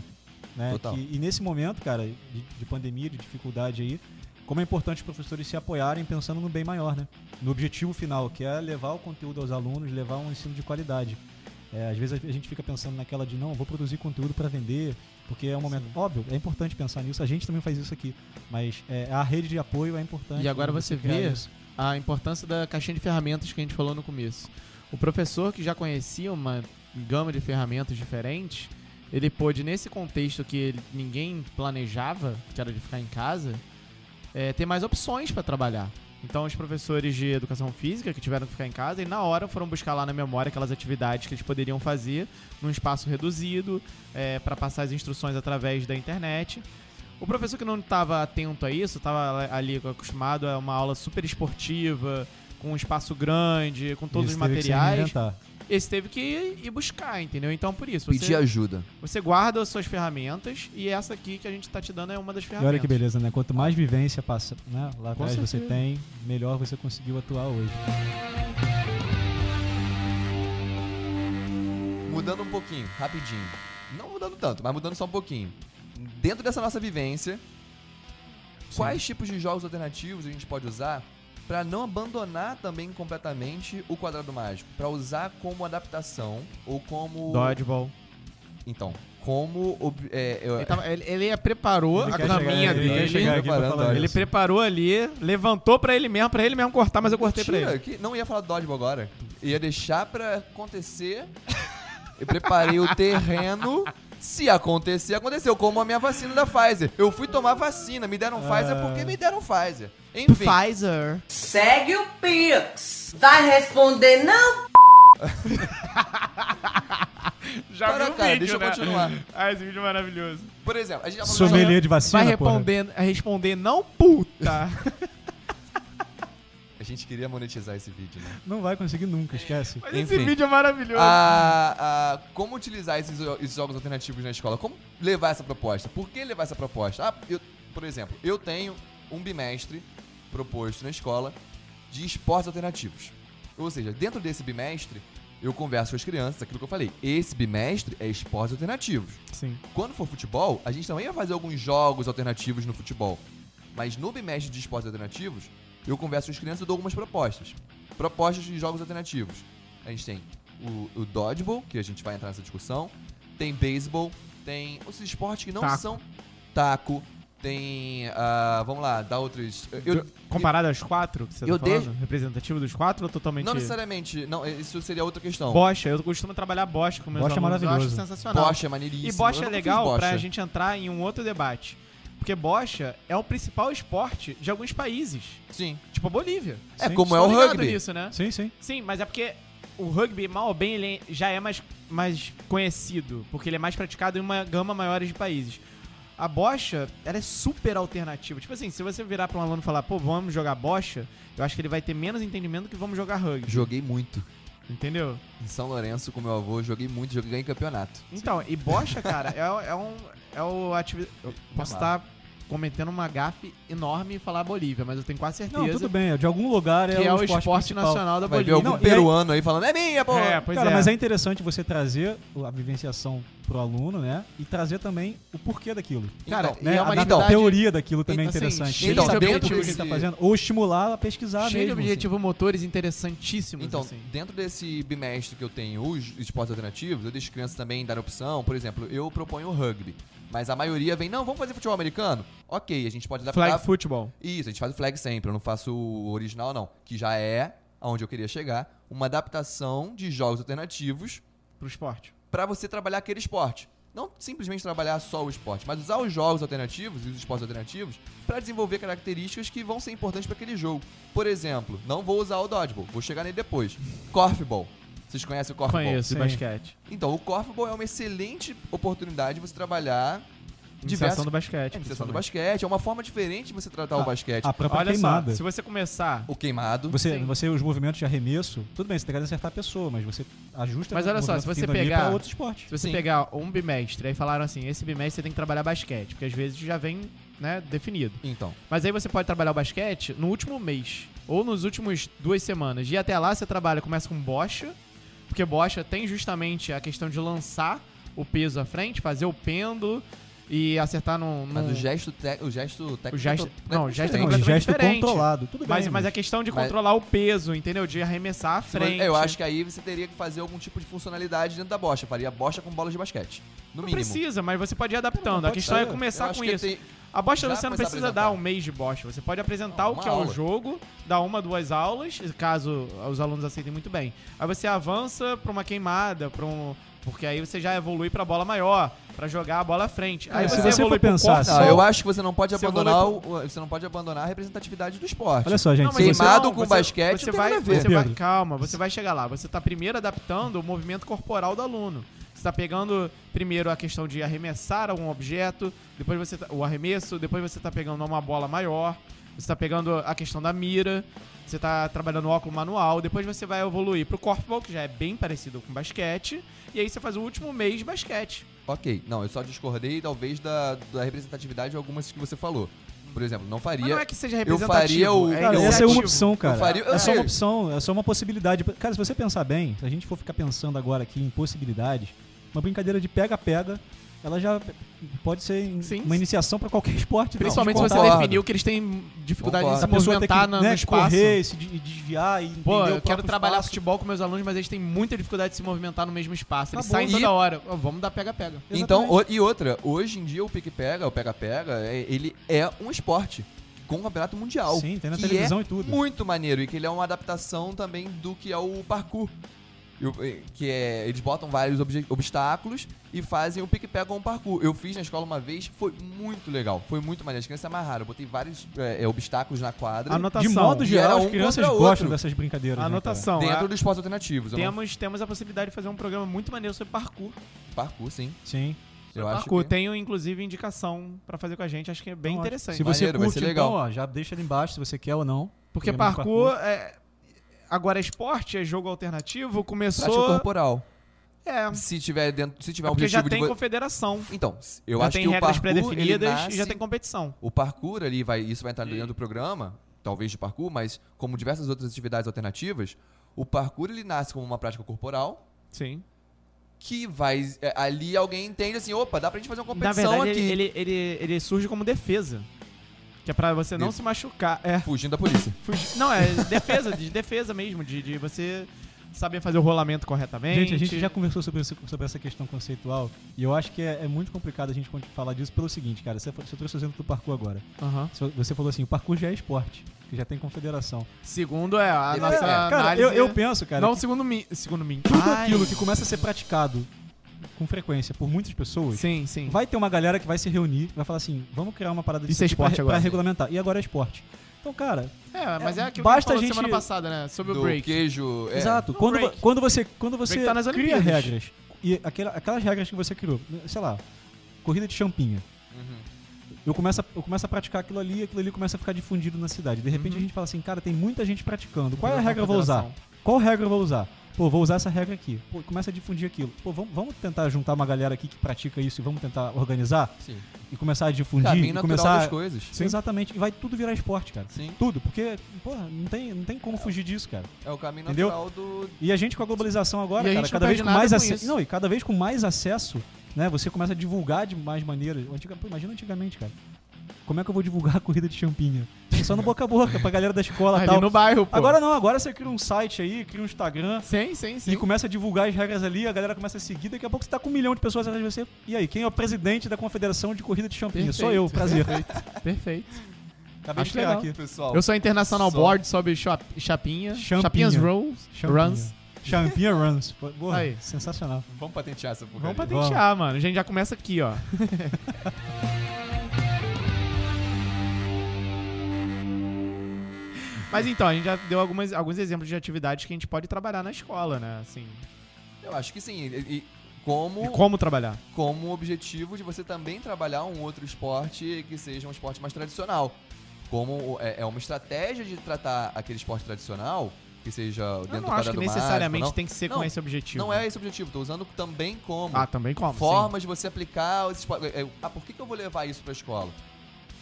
Né? Total. Que- e nesse momento, cara, de, de pandemia, de dificuldade aí, como é importante os professores se apoiarem pensando no bem maior, né? No objetivo final, que é levar o conteúdo aos alunos, levar um ensino de qualidade. É, às vezes a gente fica pensando naquela de não, vou produzir conteúdo para vender, porque é um momento óbvio, é importante pensar nisso. A gente também faz isso aqui, mas é, a rede de apoio é importante. E agora né, você vê isso. a importância da caixinha de ferramentas que a gente falou no começo. O professor que já conhecia uma gama de ferramentas diferentes, ele pôde, nesse contexto que ele- ninguém planejava, que era de ficar em casa, é, ter mais opções para trabalhar. Então, os professores de educação física que tiveram que ficar em casa, e na hora foram buscar lá na memória aquelas atividades que eles poderiam fazer num espaço reduzido, para passar as instruções através da internet. O professor que não estava atento a isso, estava ali acostumado a uma aula super esportiva, com um espaço grande, com todos Esse os materiais. Esse teve que ir, ir buscar, entendeu? Então, por isso, Pedir você, ajuda. você guarda as suas ferramentas e essa aqui que a gente tá te dando é uma das E ferramentas. olha que beleza, né? Quanto mais vivência passa, né? lá Com atrás você tem, melhor você conseguiu atuar hoje. Mudando um pouquinho, rapidinho. Não mudando tanto, mas mudando só um pouquinho. Dentro dessa nossa vivência, quais tipos de jogos alternativos a gente pode usar pra não abandonar também completamente o quadrado mágico? Pra usar como adaptação ou como. Dodgeball. Então, como. ob- é, eu- Ele, tava- ele- ele preparou Ele a caminha ele dele. olha. Ele isso. preparou ali, levantou pra ele mesmo, pra ele mesmo cortar, mas eu cortei pra Mentira, ele. que não ia falar do dodgeball agora. Ia deixar pra acontecer. Eu preparei o terreno. Se acontecer, aconteceu. Como a minha vacina da Pfizer. Eu fui tomar vacina. Me deram Pfizer Ah. porque me deram Pfizer. Enfim. Pfizer. Segue o Pix. Vai responder não? *laughs* Já Para, viu o cara, vídeo, deixa eu né? continuar. *laughs* Ah, esse vídeo é maravilhoso. Por exemplo, a gente já falou Sommelier de vacina, Vai porra. responder, responder não, puta. *laughs* A gente queria monetizar esse vídeo, né? Não vai conseguir nunca, esquece. Mas esse Enfim. vídeo é maravilhoso. Ah, ah, como utilizar esses, esses jogos alternativos na escola? Como levar essa proposta? Por que levar essa proposta? Ah, eu- por exemplo, eu tenho um bimestre proposto na escola de esportes alternativos. Ou seja, dentro desse bimestre, eu converso com as crianças, aquilo que eu falei. Esse bimestre é esportes alternativos. Sim. Quando for futebol, a gente também vai fazer alguns jogos alternativos no futebol. Mas no bimestre de esportes alternativos, eu converso com as crianças e dou algumas propostas. Propostas de jogos alternativos. A gente tem o, o dodgeball, que a gente vai entrar nessa discussão. Tem beisebol. Tem os esportes que não Taco. são taco. Tem. ah, vamos lá, dá outros. Eu, Comparado aos quatro que você eu tá falando? Representativo dos quatro ou totalmente... não necessariamente. Não, isso seria outra questão. Bocha, eu costumo trabalhar bocha com meus Bocha é alunos, eu acho maravilhoso. sensacional. Bocha é maneiríssimo. E bocha Eu é legal bocha. pra gente entrar em um outro debate. Porque bocha é o principal esporte de alguns países. Sim. Tipo a Bolívia. É Sim, como é o rugby. nisso, né? Sim, sim. Sim, mas é porque o rugby, mal ou bem, ele já é mais, mais conhecido. Porque ele é mais praticado em uma gama maior de países. A bocha, ela é super alternativa. Tipo assim, se você virar pra um aluno e falar, pô, vamos jogar bocha, eu acho que ele vai ter menos entendimento do que vamos jogar rugby. Joguei muito. Entendeu? Em São Lourenço com meu avô, joguei muito, joguei ganhei campeonato. Então, e bocha, cara, é, é um. É o atividade. Posso estar cometendo uma gafe enorme e falar Bolívia, mas eu tenho quase certeza Não, tudo bem. De algum lugar é que é o esporte, principal. nacional da Vai Bolívia. algum Não, e aí- peruano aí falando, é minha, pô! É, pois Cara, é. mas é interessante você trazer a vivenciação pro aluno, né? E trazer também o porquê daquilo. Cara, Então, Né? é a, uma a atividade teoria daquilo também é assim, interessante. cheia de Ele saber o objetivos que ele tá fazendo. Ou estimular a pesquisar cheio de mesmo. objetivos motores interessantíssimos. Então, assim. dentro desse bimestre que eu tenho os esportes alternativos, eu deixo crianças também dar opção. Por exemplo, eu proponho o rugby. Mas a maioria vem, não, vamos fazer futebol americano? Ok, a gente pode adaptar. Flag football. Isso, a gente faz o flag sempre, eu não faço o original, não. Que já é aonde eu queria chegar. Uma adaptação de jogos alternativos Pro esporte. para você trabalhar aquele esporte. Não simplesmente trabalhar só o esporte, mas usar os jogos alternativos e os esportes alternativos para desenvolver características que vão ser importantes para aquele jogo. Por exemplo, não vou usar o dodgeball, vou chegar nele depois. Korfball. Vocês conhecem o Korfball? Conheço, de basquete. Então, o Korfball é uma excelente oportunidade de você trabalhar Iniciação diversas do basquete. é, iniciação do basquete. É uma forma diferente de você tratar o basquete. A própria Olha queimada. só, se você começar. O queimado. Você, Sim. você, os movimentos de arremesso, tudo bem, você tem que acertar a pessoa, mas você ajusta Mas olha só, se você pegar- pra outros esportes. Se você Sim. pegar um bimestre, aí falaram assim, esse bimestre você tem que trabalhar basquete, porque às vezes já vem, né, definido. Então, Mas aí você pode trabalhar o basquete no último mês, ou nos últimos duas semanas. E até lá você trabalha, começa com bocha, porque bocha tem justamente a questão de lançar o peso à frente, fazer o pêndulo e acertar num... mas o gesto, te, o gesto técnico. O gesto- é não, o gesto é Não, completamente gesto diferente. controlado, tudo bem. Mas, mas a questão de Mas- controlar o peso, entendeu? De arremessar à frente. Eu acho que aí você teria que fazer algum tipo de funcionalidade dentro da bocha. Faria bocha com bolas de basquete. No Não mínimo. precisa, mas você pode ir adaptando. Não, a pode questão ser. é começar com que isso. tem- A bocha Já você não precisa apresentar. dar um mês de bocha. Você pode apresentar Não, o uma que é o aula. jogo, dar uma, duas aulas, caso os alunos aceitem muito bem. Aí você avança pra uma queimada, pra um. Porque aí você já evolui pra bola maior, pra jogar a bola à frente. Aí É, se você, você evolui for pensar pro assim- Não, corpo. eu acho que você não pode Você abandonar evolui o, você não pode abandonar a representatividade do esporte. Olha só, gente. Não, Queimado não, com você- basquete você vai. Você vai, calma, você vai chegar lá. Você tá primeiro adaptando o movimento corporal do aluno. Você tá pegando primeiro a questão de arremessar algum objeto, depois você tá, o arremesso, depois você tá pegando uma bola maior, você tá pegando a questão da mira, você tá trabalhando o óculo manual, depois você vai evoluir pro corfball, que já é bem parecido com basquete, e aí você faz o último mês de basquete. Ok, não, eu só discordei talvez da, da representatividade de algumas que você falou. Por exemplo, não faria. Mas não é que seja eu representativo, faria o- é Cara, essa é uma opção, cara. Eu faria- é só eu- uma opção, é só uma possibilidade. Cara, se você pensar bem, se a gente for ficar pensando agora aqui em possibilidades, uma brincadeira de pega-pega, ela já pode ser Sim. uma iniciação pra qualquer esporte. Principalmente se não, você concordo. definiu que eles têm dificuldade Concordo. de se movimentar que na- né, no espaço. correr, se de- desviar e Pô, eu o quero trabalhar espaço. futebol com meus alunos, mas eles têm muita dificuldade de se movimentar no mesmo espaço. Eles Tá bom. saem E- toda hora. Ó, vamos dar pega-pega. Então, o- e outra, hoje em dia o pique-pega, o pega-pega, é- ele é um esporte com um campeonato mundial. Sim, tem na que televisão é e tudo. Muito maneiro e que ele é uma adaptação também do que é o parkour. Que é, eles botam vários obstáculos e fazem o pique-pega com o parkour. Eu fiz na escola uma vez, foi muito legal, foi muito maneiro. As crianças amarraram, eu botei vários eh, eh, obstáculos na quadra Anotação. De modo geral, era as um crianças gostam outro. dessas brincadeiras. né? Anotação. dentro é, dos esportes alternativos. Eu não- temos, temos a possibilidade de fazer um programa muito maneiro sobre parkour. Parkour, sim. Sim. Eu acho parkour. que... Tenho, inclusive, indicação pra fazer com a gente. Acho que é bem Então, interessante. Se você Maneiro, vai curte, ser legal. então, ó, já deixa ali embaixo se você quer ou não. Porque Programa de parkour, é... Agora é esporte, é jogo alternativo, Prática começou... corporal. É, Se tiver dentro, se tiver um porque já objetivo tem de confederação. Então, eu já acho que o parkour pré-definidas nasce... e já tem competição. O parkour ali vai, isso vai entrar dentro do programa, talvez de parkour, mas como diversas outras atividades alternativas, o parkour ele nasce como uma prática corporal Sim. que vai é, ali alguém entende assim, opa, dá pra gente fazer uma Na competição verdade, aqui, ele, ele, ele, ele surge como defesa. Que é pra você não Def- se machucar. É. fugindo da polícia. *laughs* Fugir- Não, é defesa, de defesa mesmo, de, de você saber fazer o rolamento corretamente. Gente, a gente já conversou sobre, sobre essa questão conceitual e eu acho que é, é muito complicado a gente falar disso pelo seguinte, cara. Você, você trouxe o exemplo do parkour agora. Aham. Você- falou assim, o parkour já é esporte, que já tem confederação. Segundo é a É, nossa cara, análise. eu, eu penso, cara, não que segundo mim. Segundo mim. tudo Ai. aquilo que começa a ser praticado com frequência por muitas pessoas, Sim, sim. vai ter uma galera que vai se reunir, vai falar assim, vamos criar uma parada Isso disso é pra, esporte agora. pra regulamentar. E agora é esporte. Então, cara, É, mas é, É, aquilo basta que a a gente semana passada, né? Sobre do o break. queijo, é, Exato. o Quando, break. quando você, quando você tá nas cria regras, e aquela- aquelas regras que você criou, sei lá, corrida de champinha. Uhum. Eu começo, a, eu começo a praticar aquilo ali, aquilo ali começa a ficar difundido na cidade. De repente Uhum. a gente fala assim, cara, tem muita gente praticando. Qual é a regra eu vou usar? Qual regra eu vou usar? Pô, vou usar essa regra aqui. Pô, começa a difundir aquilo. Pô, vamos, vamos tentar juntar uma galera aqui que pratica isso e vamos tentar organizar Sim. e começar a difundir Caminho e começar das coisas. Sim. Exatamente, e vai tudo virar esporte, cara. Sim. Tudo, porque, porra, não tem, não tem como fugir disso, cara. É o caminho Entendeu? natural do E a gente com a globalização agora, E cara, cada vez com mais acesso. Não, e cada vez com mais acesso né? Você começa a divulgar de mais maneiras. Antiga, pô, imagina antigamente, cara. Como é que eu vou divulgar a corrida de champinha? Só no boca a boca, pra galera da escola e *laughs* tal. no bairro, pô. Agora não, agora você cria um site aí, cria um Instagram Sim, sim, sim. e começa a divulgar as regras ali, a galera começa a seguir, daqui a pouco você tá com um milhão de pessoas atrás de você. E aí, quem é o presidente da Confederação de Corrida de Champinha? Sou eu, prazer. Perfeito. Perfeito. Acabei de Acho criar legal. aqui. Pessoal, Eu sou International Só. Board sobre chap- chapinha. Champinha. Chapinhas Rolls. Champinha. Runs. Champinha Runs. Porra, Aí. sensacional. vamos patentear essa porcaria. Vamos patentear, mano. A gente já começa aqui, ó. *laughs* Mas então, a gente já deu algumas, alguns exemplos de atividades que a gente pode trabalhar na escola, né? Assim, Eu acho que sim. E, e como, e como trabalhar. como objetivo de você também trabalhar um outro esporte que seja um esporte mais tradicional. Como é, é uma estratégia de tratar aquele esporte tradicional, que seja dentro Eu do não acho que necessariamente mágico, tem que ser com Não, esse objetivo. não, é esse objetivo. Tô usando também como Ah, também como? sim. formas de você aplicar esse esporte. É, Ah, por que, que eu vou levar isso pra escola?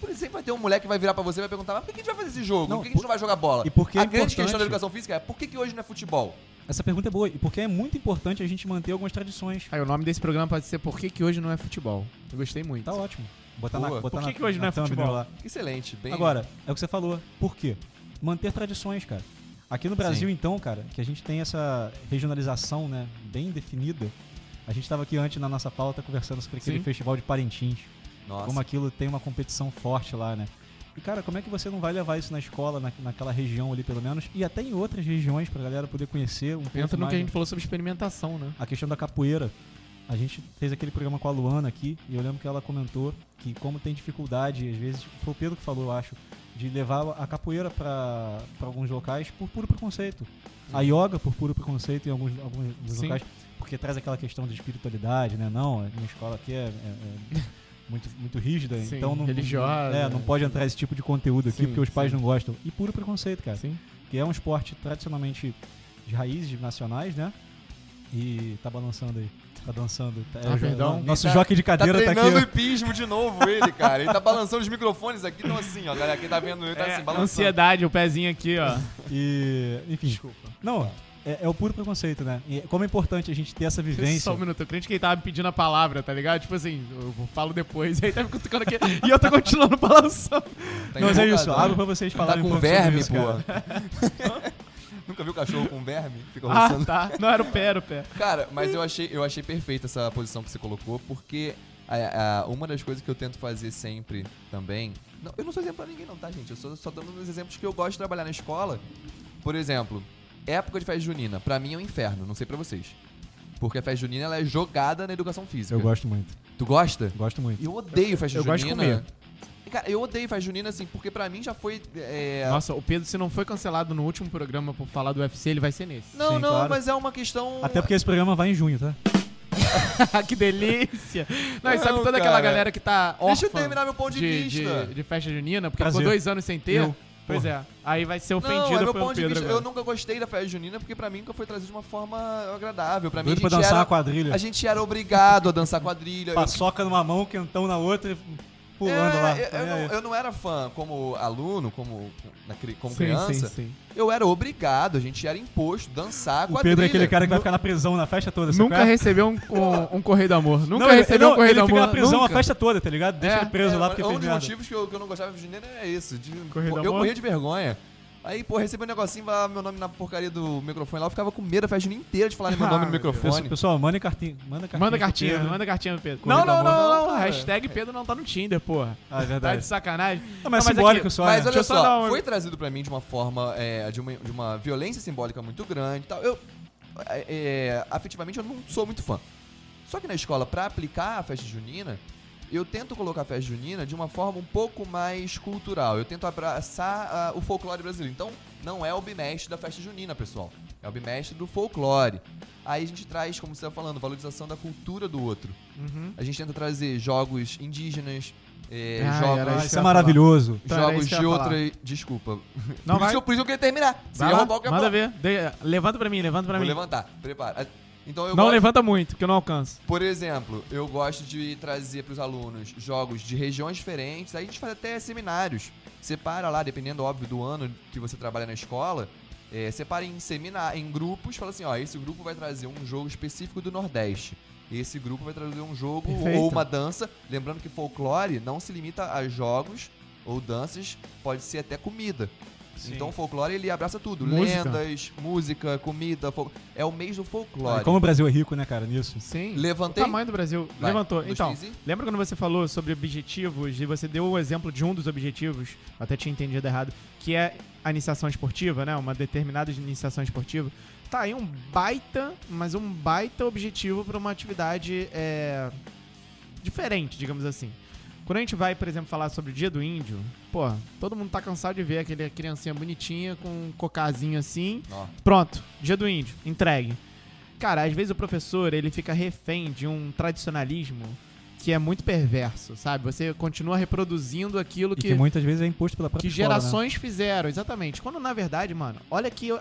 Por exemplo, vai ter um moleque que vai virar pra você e vai perguntar: mas por que a gente vai fazer esse jogo? Não, por que a gente não vai jogar bola? E porque a é grande questão da educação física é: por que, que hoje não é futebol? Essa pergunta é boa, e porque é muito importante a gente manter algumas tradições. Aí o nome desse programa pode ser Por que, que hoje não é futebol? Eu gostei muito. Tá ótimo. Botar Boa. na, botar Por que na- que hoje não é futebol? lá. Excelente, bem. Agora, é o que você falou. Por quê? Manter tradições, cara. Aqui no Brasil, então, cara, que a gente tem essa regionalização, né, bem definida. A gente tava aqui antes na nossa pauta conversando sobre aquele Sim. festival de Parintins. Nossa. Como aquilo tem uma competição forte lá, né? E, cara, como é que você não vai levar isso na escola, na, naquela região ali, pelo menos, e até em outras regiões pra galera poder conhecer um pouco Entra no mais, que a né? gente falou sobre experimentação, né? a questão da capoeira. A gente fez aquele programa com a Luana aqui e eu lembro que ela comentou que como tem dificuldade, às vezes, foi o Pedro que falou, eu acho, de levar a capoeira para alguns locais por puro preconceito. A yoga por puro preconceito em alguns, alguns dos Sim. locais, porque traz aquela questão de espiritualidade, né? Não, a minha escola aqui é, é- é muito, muito rígida, Sim, então não, religiosa. é, não pode entrar esse tipo de conteúdo aqui Sim, porque os pais sim. não gostam. E puro preconceito, cara Sim. que é um esporte tradicionalmente de raízes nacionais, né? E tá balançando aí. Tá dançando. Tá- Ah, perdão. Nosso Ele tá- jockey de Tá cadeira tá, treinando aqui. hipismo de novo, ele, cara. Ele tá balançando os microfones aqui, então assim, ó, galera, quem tá vendo ele tá É, assim, balançando. ansiedade, o pezinho aqui, ó. E, enfim. Desculpa. Não, é, é o puro preconceito, né? E como é importante a gente ter essa vivência. Só um minuto, eu crente que ele tava me pedindo a palavra, tá ligado? Tipo assim, eu falo depois, *laughs* aí tá me cutucando aqui, e eu tô continuando balançando. Tá Não, mas é isso, abro pra vocês Tá falarem um com sobre verme, isso, pô. cara. *laughs* Nunca viu cachorro com verme? Fica Ah, roçando. tá. Não, era o pé, era o pé. Cara, mas eu achei, eu achei perfeita essa posição que você colocou, porque a- a- uma das coisas que eu tento fazer sempre também. Não, eu não sou exemplo pra ninguém, não, tá, gente? Eu sou só dando uns exemplos que eu gosto de trabalhar na escola. Por exemplo, época de festa junina, pra mim é um inferno, não sei pra vocês. Porque a festa junina ela é jogada na educação física. Eu gosto muito. Tu gosta? Gosto muito. Eu odeio festa Eu gosto de junina. comer. Cara, eu odeio festa junina, assim, porque pra mim já foi. é, Nossa, o Pedro, se não foi cancelado no último programa por falar do UFC, ele vai ser nesse. Não, Sim, não, claro. mas é uma questão. Até porque esse programa vai em junho, tá? *laughs* que delícia! Não, e sabe Não, toda aquela cara. galera que tá órfã Deixa eu terminar meu ponto de, de, vista. de, de festa junina, porque Prazer. ficou dois anos sem ter? Eu. Pois Porra. é. Aí vai ser Não, ofendido é meu pelo ponto de Pedro vista. agora. Eu nunca gostei da festa junina porque pra mim nunca foi trazido de uma forma agradável. Pra mim, a gente, pra dançar era, uma quadrilha. a gente era obrigado a dançar quadrilha. Eu- Paçoca numa mão, quentão na outra e pulando É, lá. Eu, Tá eu não, eu não era fã como aluno, como, como Sim, criança. sim, sim. Eu era obrigado, a gente era imposto dançar O quadrilha. Pedro é aquele cara que vai ficar na prisão na festa toda. sabe Nunca é? recebeu um, um, um correio do amor. Nunca não, ele, recebeu não, um correio ele do fica amor. na prisão nunca. a festa toda, tá ligado? Deixa É, ele preso É, lá porque um fez dos merda. motivos que eu, que eu não gostava de junina era esse. De, Correio do eu morria de vergonha. Aí, pô, recebi um negocinho, lá, meu nome na porcaria do microfone lá, eu ficava com medo da festa junina inteira de falar meu *laughs* Ah, nome no microfone. Pessoal, manda cartinha. Manda cartinha. Manda pro cartinha, Pedro. manda cartinha do Pedro. Não, não, não, não. Hashtag Pedro não tá no Tinder, porra. Ah, é Tá verdade. de sacanagem. Não, mas Não, é simbólico só, Mas né? olha só foi trazido pra mim de uma forma, é, de, uma, de uma violência simbólica muito grande e tal. Eu, é, é, afetivamente, eu não sou muito fã. Só que na escola, pra aplicar a festa junina, eu tento colocar a festa junina de uma forma um pouco mais cultural. Eu tento abraçar ah, o folclore brasileiro. Então, não é o bimestre da festa junina, pessoal. É o bimestre do folclore. Aí a gente traz, como você estava falando, valorização da cultura do outro. Uhum. A gente tenta trazer jogos indígenas, é, Ah, jogos era Ah, isso é maravilhoso. Então, jogos de falar. outra. Desculpa. Não, por, vai. isso por isso eu queria terminar. Você Vai ia lá, roubar o que eu manda falar. ver. De- levanta pra mim, levanta pra Vou mim. levantar, prepara. Então eu Não gosto, levanta muito, que eu não alcanço. por exemplo, eu gosto de trazer para os alunos jogos de regiões diferentes. Aí a gente faz até seminários. Separa lá, dependendo, óbvio, do ano que você trabalha na escola. É, separa em seminar, em grupos, fala assim, ó, esse grupo vai trazer um jogo específico do Nordeste. esse grupo vai traduzir um jogo Perfeito. ou uma dança. Lembrando que folclore não se limita a jogos ou danças, pode ser até comida. Então o folclore ele abraça tudo. Música. Lendas, música, comida. fol- É o mês do folclore. Como o Brasil é rico, né, cara, nisso. Sim. Levantei. O tamanho do Brasil. Vai, Levantou. Então, três e- lembra quando você falou sobre objetivos e você deu o exemplo de um dos objetivos, até tinha entendido errado, que é a iniciação esportiva, né? Uma determinada iniciação esportiva. Tá aí um baita, mas um baita objetivo para uma atividade é, diferente, digamos assim. Quando a gente vai, por exemplo, falar sobre o dia do índio, pô, todo mundo tá cansado de ver aquele criancinha bonitinha com um cocazinho assim, Ó, Pronto, dia do índio, entregue. Cara, às vezes o professor, ele fica refém de um tradicionalismo que é muito perverso, sabe? Você continua reproduzindo aquilo que, que, muitas vezes é imposto pela própria que escola, né? gerações fizeram, exatamente. Quando na verdade, mano, olha que,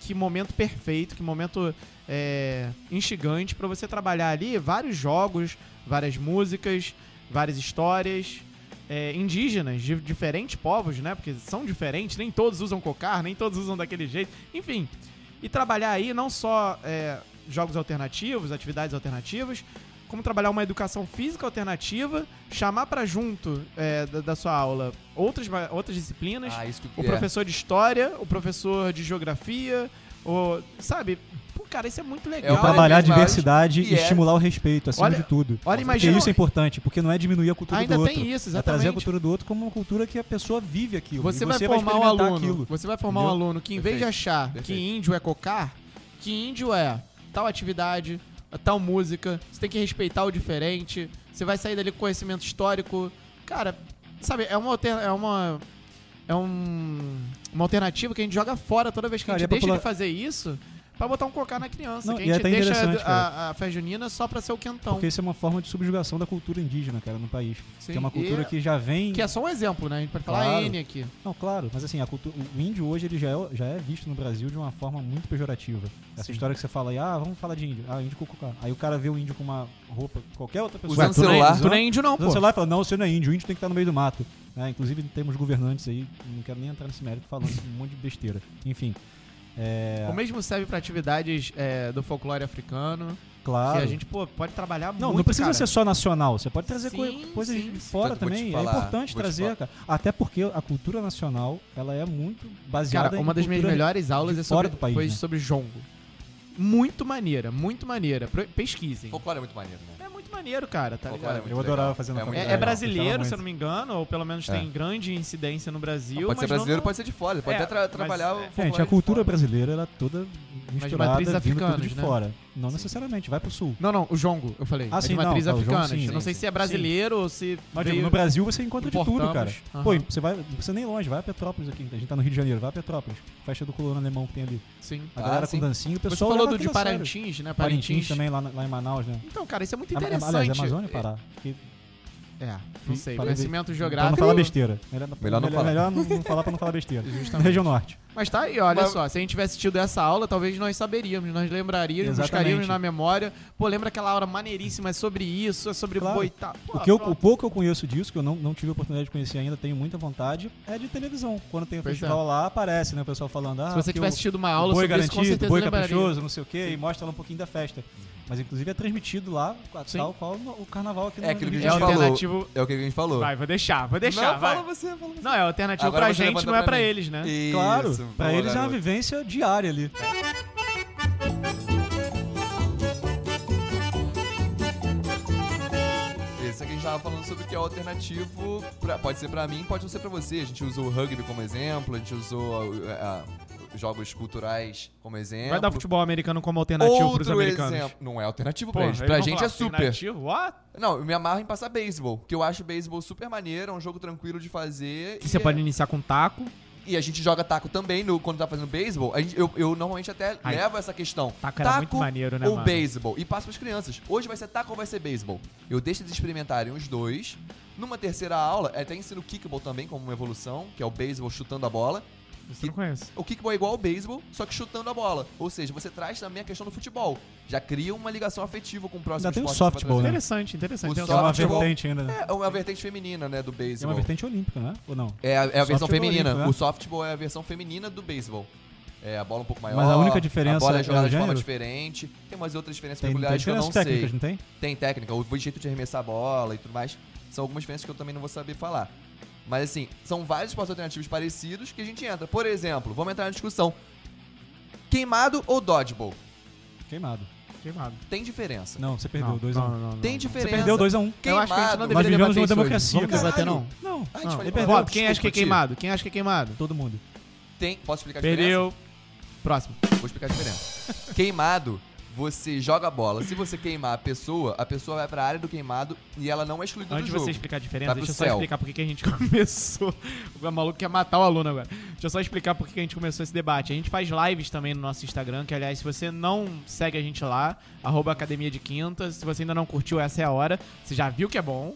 que momento perfeito, que momento é, instigante pra você trabalhar ali vários jogos, várias músicas, várias histórias é, indígenas de diferentes povos, né? Porque são diferentes, nem todos usam cocar, nem todos usam daquele jeito, enfim. E trabalhar aí não só é, jogos alternativos, atividades alternativas, como trabalhar uma educação física alternativa, chamar pra junto é, da, da sua aula outras, outras disciplinas, ah, isso que o é. professor de história, o professor de geografia, o, sabe? Cara, isso é muito legal. É o Trabalhar a diversidade e é- estimular o respeito, acima Olha- de tudo. olha, Porque imagina- isso é importante, porque não é diminuir a cultura Ainda do outro. tem isso, É trazer a exatamente. cultura do outro como uma cultura que a pessoa vive aquilo. Você, vai você formar um experimentar aluno. aquilo. Você vai formar um Entendeu? aluno que, em vez de Perfeito, achar que índio é cocar, que índio é tal atividade, tal música, você tem que respeitar o diferente, você vai sair dali com conhecimento histórico. Cara, sabe, é uma é uma é um, uma alternativa que a gente joga fora toda vez que Cara, a gente a deixa popula- de fazer isso pra botar um cocar na criança. Não, que a e é gente até deixa interessante, cara. a, a festa junina só pra ser o quentão. Porque isso é uma forma de subjugação da cultura indígena, cara, no país. Sim, Que é uma cultura e- que já vem. Que é só um exemplo, né? A gente pode falar Claro. N aqui. Não, claro, mas assim, a cultu- o índio hoje ele já é, já é visto no Brasil de uma forma muito pejorativa. Essa Sim. história que você fala aí, ah, vamos falar de índio. Ah, índio com cocar. Aí o cara vê o índio com uma roupa, qualquer outra pessoa. Usando tu não é- celular. Tu não é índio não, Usando pô. celular e fala, não, você não é índio, o índio tem que estar no meio do mato. É, inclusive temos governantes aí, não quero nem entrar nesse mérito falando um monte de besteira. Enfim, é, O mesmo serve pra atividades é, do folclore africano. claro. Que a gente, pô, pode trabalhar Não, muito, não precisa cara. ser só nacional. Você pode trazer Sim, coi- coisas sim. de fora te também. falar, é importante trazer, cara. Até porque a cultura nacional, ela é muito baseada Cara, uma em das minhas melhores aulas de é sobre, do país, foi né? sobre jongo. Muito maneira, muito maneira. Pesquisem. Folclore é muito maneiro, né? É maneiro, cara, tá é ligado? muito Eu adorava fazer na É É, é brasileiro, se eu não me engano, ou pelo menos É. tem grande incidência no Brasil. Pode ser mas brasileiro, não- pode ser de fora. Pode É, até tra- mas trabalhar o é- folclore Gente, a cultura fora. brasileira ela é toda misturada, vindo tudo de né? fora. Não necessariamente, vai pro sul. Não, não, o jongo, eu falei. Ah, é sim, de matriz não, tá, o jongo, africana. sim, eu não sim, sei sim. se é brasileiro ou se. Mas veio- digo, no Brasil você encontra de tudo, cara. Aham. Pô, você vai, não precisa nem longe, vai a Petrópolis aqui. A gente tá no Rio de Janeiro, vai a Petrópolis. Festa do colono alemão que tem ali. Sim. A Ah, galera sim. com dancinha, o Você pessoal falou leva do de sério. Parintins, né? Parintins Parintins. também, lá, lá em Manaus, né? Então, cara, isso é muito interessante. Aliás, Amazônia, Pará. É, não sei. Falei Conhecimento Pra não geográfico. falar besteira. Melhor, Melhor não falar. Melhor não, não falar pra não falar besteira. *laughs* Justamente. Região Norte. Mas tá aí, olha Mas- só. Se a gente tivesse tido essa aula, talvez nós saberíamos, nós lembraríamos, Exatamente. buscaríamos na memória. Pô, lembra aquela aula maneiríssima? É sobre isso, é sobre Claro. Pô, O, que eu, o pouco que eu conheço disso, que eu não, não tive a oportunidade de conhecer ainda, tenho muita vontade, é de televisão. Quando tem o Pois festival lá, aparece, né? O pessoal falando, ah, Se você que tivesse tido uma aula boi sobre isso, com garantido, certeza boi lembraria. caprichoso, não sei o quê, e mostra lá um pouquinho da festa. Mas inclusive é transmitido lá, Sim. tal qual o carnaval aqui no É aquilo que a É gente Janeiro. falou. alternativo. É o que a gente falou. Vai, vou deixar, vou deixar, não, vai. fala você, fala você. Não, é alternativo Agora pra gente, não é pra pra eles, né? Isso, Claro, pra boa, eles é uma garoto. vivência diária ali. Esse aqui a gente tava falando sobre o que é alternativo. pra- pode ser pra mim, pode não ser pra você. A gente usou o rugby como exemplo, a gente usou uh, uh, jogos culturais como exemplo. Vai dar futebol americano como alternativo pros Outro americanos. exemplo. Não é alternativo pra eles. Pra gente falar, é super. alternativo? What? Não, eu me amarro em passar beisebol. Que eu acho beisebol super maneiro, é um jogo tranquilo de fazer. Que você é- pode iniciar com taco. E a gente joga taco também no, quando tá fazendo beisebol. Eu, eu normalmente até Ai, levo essa questão. taco era muito maneiro, né, ou mano? beisebol? E passo pras crianças. Hoje vai ser taco ou vai ser beisebol? Eu deixo eles experimentarem os dois. Numa terceira aula, até ensino kickball também como uma evolução, que é o beisebol chutando a bola. Eu não conheço. O kickball é igual ao beisebol, só que chutando a bola. Ou seja, você traz também a questão do futebol. Já cria uma ligação afetiva com o próximo Ainda tem o você softball, né? Interessante, interessante. O Tem É uma Softball. vertente ainda, né? É uma vertente feminina, né, do É beisebol. uma vertente olímpica, né? Ou não? É a, é a versão Softball feminina. olímpico, né? O softball é a versão feminina do beisebol. É, a bola um pouco maior. Mas a única diferença A bola é é jogada o de forma diferente. Tem umas outras diferenças Tem, tem peculiares que eu diferenças não técnicas, sei. não tem? Tem técnica, o jeito de arremessar a bola e tudo mais. São algumas diferenças que eu também não vou saber falar. Mas assim, são vários esportes alternativos parecidos que a gente entra. Por exemplo, vamos entrar na discussão. Queimado ou dodgeball? Queimado. Queimado. Tem diferença. Não, você perdeu Não, 2x1. não, Um. não, não, Tem não. diferença. Você perdeu 2x1. Um. Eu acho que a gente não Queimado. Nós vivemos numa democracia, Vamos cara. debater, não? Não, a gente não, perdeu. Voto, quem acha que é queimado? Quem acha que é queimado? Todo mundo. Tem. Posso explicar a diferença? Perdeu. Próximo. Vou explicar a diferença. *laughs* queimado, você joga a bola. Se você queimar a pessoa, a pessoa vai pra área do queimado e ela não é excluída Antes do de você jogo. explicar a diferença, Vai pro deixa eu só céu. explicar por que a gente *laughs* começou. O maluco quer matar o aluno agora. Deixa eu só explicar por que que a gente começou esse debate. A gente faz lives também no nosso Instagram, que aliás, se você não segue a gente lá, arroba Academia de Quinta, se você ainda não curtiu, essa é a hora. Você já viu que é bom.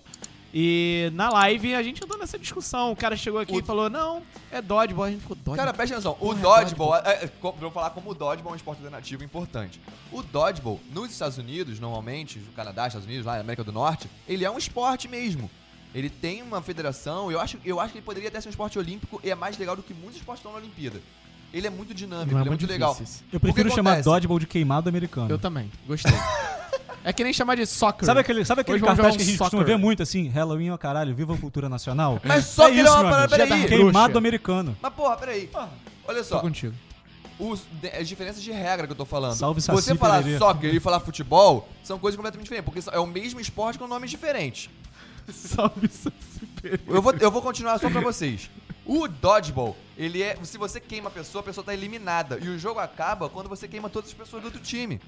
E na live a gente andou nessa discussão. O cara chegou aqui O- e falou: não, é dodgeball. A gente ficou dodgeball. Cara, presta atenção. O Porra, é dodgeball, é, é, co- vou falar como o dodgeball é um esporte alternativo importante. O dodgeball, nos Estados Unidos, normalmente, no Canadá, Estados Unidos, lá na América do Norte, ele é um esporte mesmo. Ele tem uma federação, eu acho, eu acho que ele poderia até ser um esporte olímpico e é mais legal do que muitos esportes estão na Olimpíada. Ele é muito dinâmico, é ele é muito muito legal. difícil isso. Eu prefiro chamar dodgeball de queimado americano. Eu também, gostei. *laughs* é que nem chamar de soccer. Sabe aquele, sabe aquele cartaz jogar que a um gente costuma soccer. ver muito assim? Halloween, ó caralho, viva a cultura nacional. Mas só é ele é isso, uma meu parada, amigo. peraí. Queimado Bruxa. americano. Mas porra, peraí. Olha Tô só, contigo. os, de- as diferenças de regra que eu tô falando. Salve, Saci Você falar soccer e falar futebol são coisas completamente diferentes, porque é o mesmo esporte com nomes diferentes. *laughs* Salve, Saci Pereira. Eu vou, eu vou continuar só pra vocês. O dodgeball, ele é. Se você queima a pessoa, a pessoa tá eliminada. E o jogo acaba quando você queima todas as pessoas do outro time.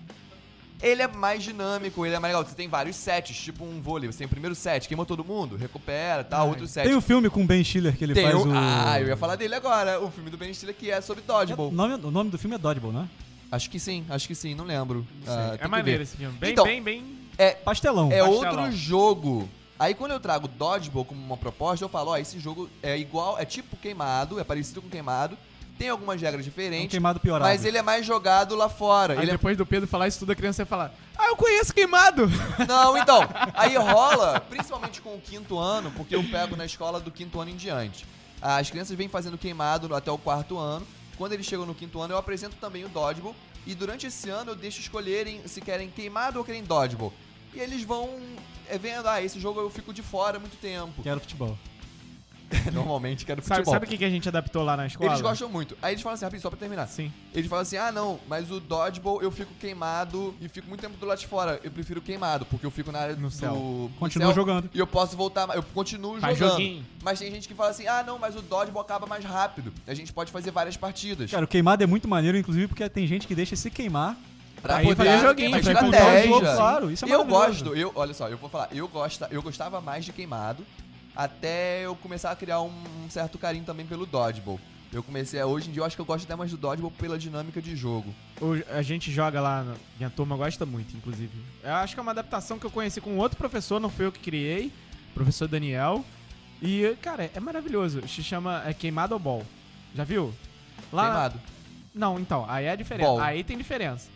Ele é mais dinâmico, ele é mais legal. Você tem vários sets, tipo um vôlei. Você tem o primeiro set, queima todo mundo, recupera, tal, outro set. Tem o filme com o Ben Stiller que ele Tem faz o- o... Ah, eu ia falar dele agora. O filme do Ben Stiller que é sobre O dodgeball. nome, o nome do filme é Dodgeball, né? Acho que sim, acho que sim, não lembro. Ah, tem é maneiro ver. esse filme. Bem, Então, bem, bem. Pastelão. É Pastelão. outro jogo. Aí quando eu trago Dodgeball como uma proposta, eu falo, ó, esse jogo é igual, é tipo queimado, é parecido com queimado, tem algumas regras É um diferentes, queimado piorado. mas ele é mais jogado lá fora. Aí Ele é- depois do Pedro falar isso tudo, a criança ia falar: Ah, eu conheço queimado! *laughs* Não, então, aí *laughs* rola, principalmente com o quinto ano, porque eu pego na escola do quinto ano em diante. As crianças vêm fazendo queimado até o quarto ano. Quando eles chegam no quinto ano, eu apresento também o Dodgeball. E durante esse ano eu deixo escolherem se querem queimado ou querem Dodgeball. E eles vão é, vendo, ah, esse jogo eu fico de fora há muito tempo. Quero futebol. *laughs* Normalmente quero Sabe, futebol. sabe o que que a gente adaptou lá na escola? Eles gostam muito. Aí eles falam assim, rapidinho, só pra terminar. Sim. Eles falam assim, ah não, mas o dodgeball eu fico queimado e fico muito tempo do lado de fora. Eu prefiro queimado, porque eu fico na área No do céu. céu jogando. E eu posso voltar, eu continuo Faz jogando. joguinho. Mas tem gente que fala assim, ah não, mas o dodgeball acaba mais rápido. A gente pode fazer várias partidas. Cara, o queimado é muito maneiro, inclusive, porque tem gente que deixa se queimar. pra aí fazer joguinho, o estratégia. jogo, claro, isso é eu gosto, eu, olha só, eu vou falar, eu, gosta, eu gostava mais de queimado até eu começar a criar um, um certo carinho também pelo dodgeball. Eu comecei, a- hoje em dia eu acho que eu gosto até mais do dodgeball pela dinâmica de jogo. O- a gente joga lá, minha turma gosta muito, inclusive. Eu acho que é uma adaptação que eu conheci com outro professor, não foi eu que criei, professor Daniel. E, cara, é maravilhoso. Se chama é Queimado ou Ball. Já viu? Lá, Queimado. Não, então, aí é a diferença. Ball. Aí tem diferença.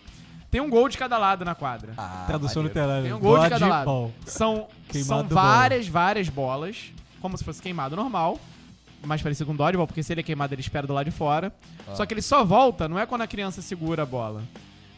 Tem um gol de cada lado na quadra. Ah, Tradução maneiro. literária. Tem um gol de cada lado. São, Queimado são várias, várias bolas, como se fosse queimado normal. Mais parecido com dodgeball, porque se ele é queimado, ele espera do lado de fora. Ah. Só que ele só volta, não é quando a criança segura a bola.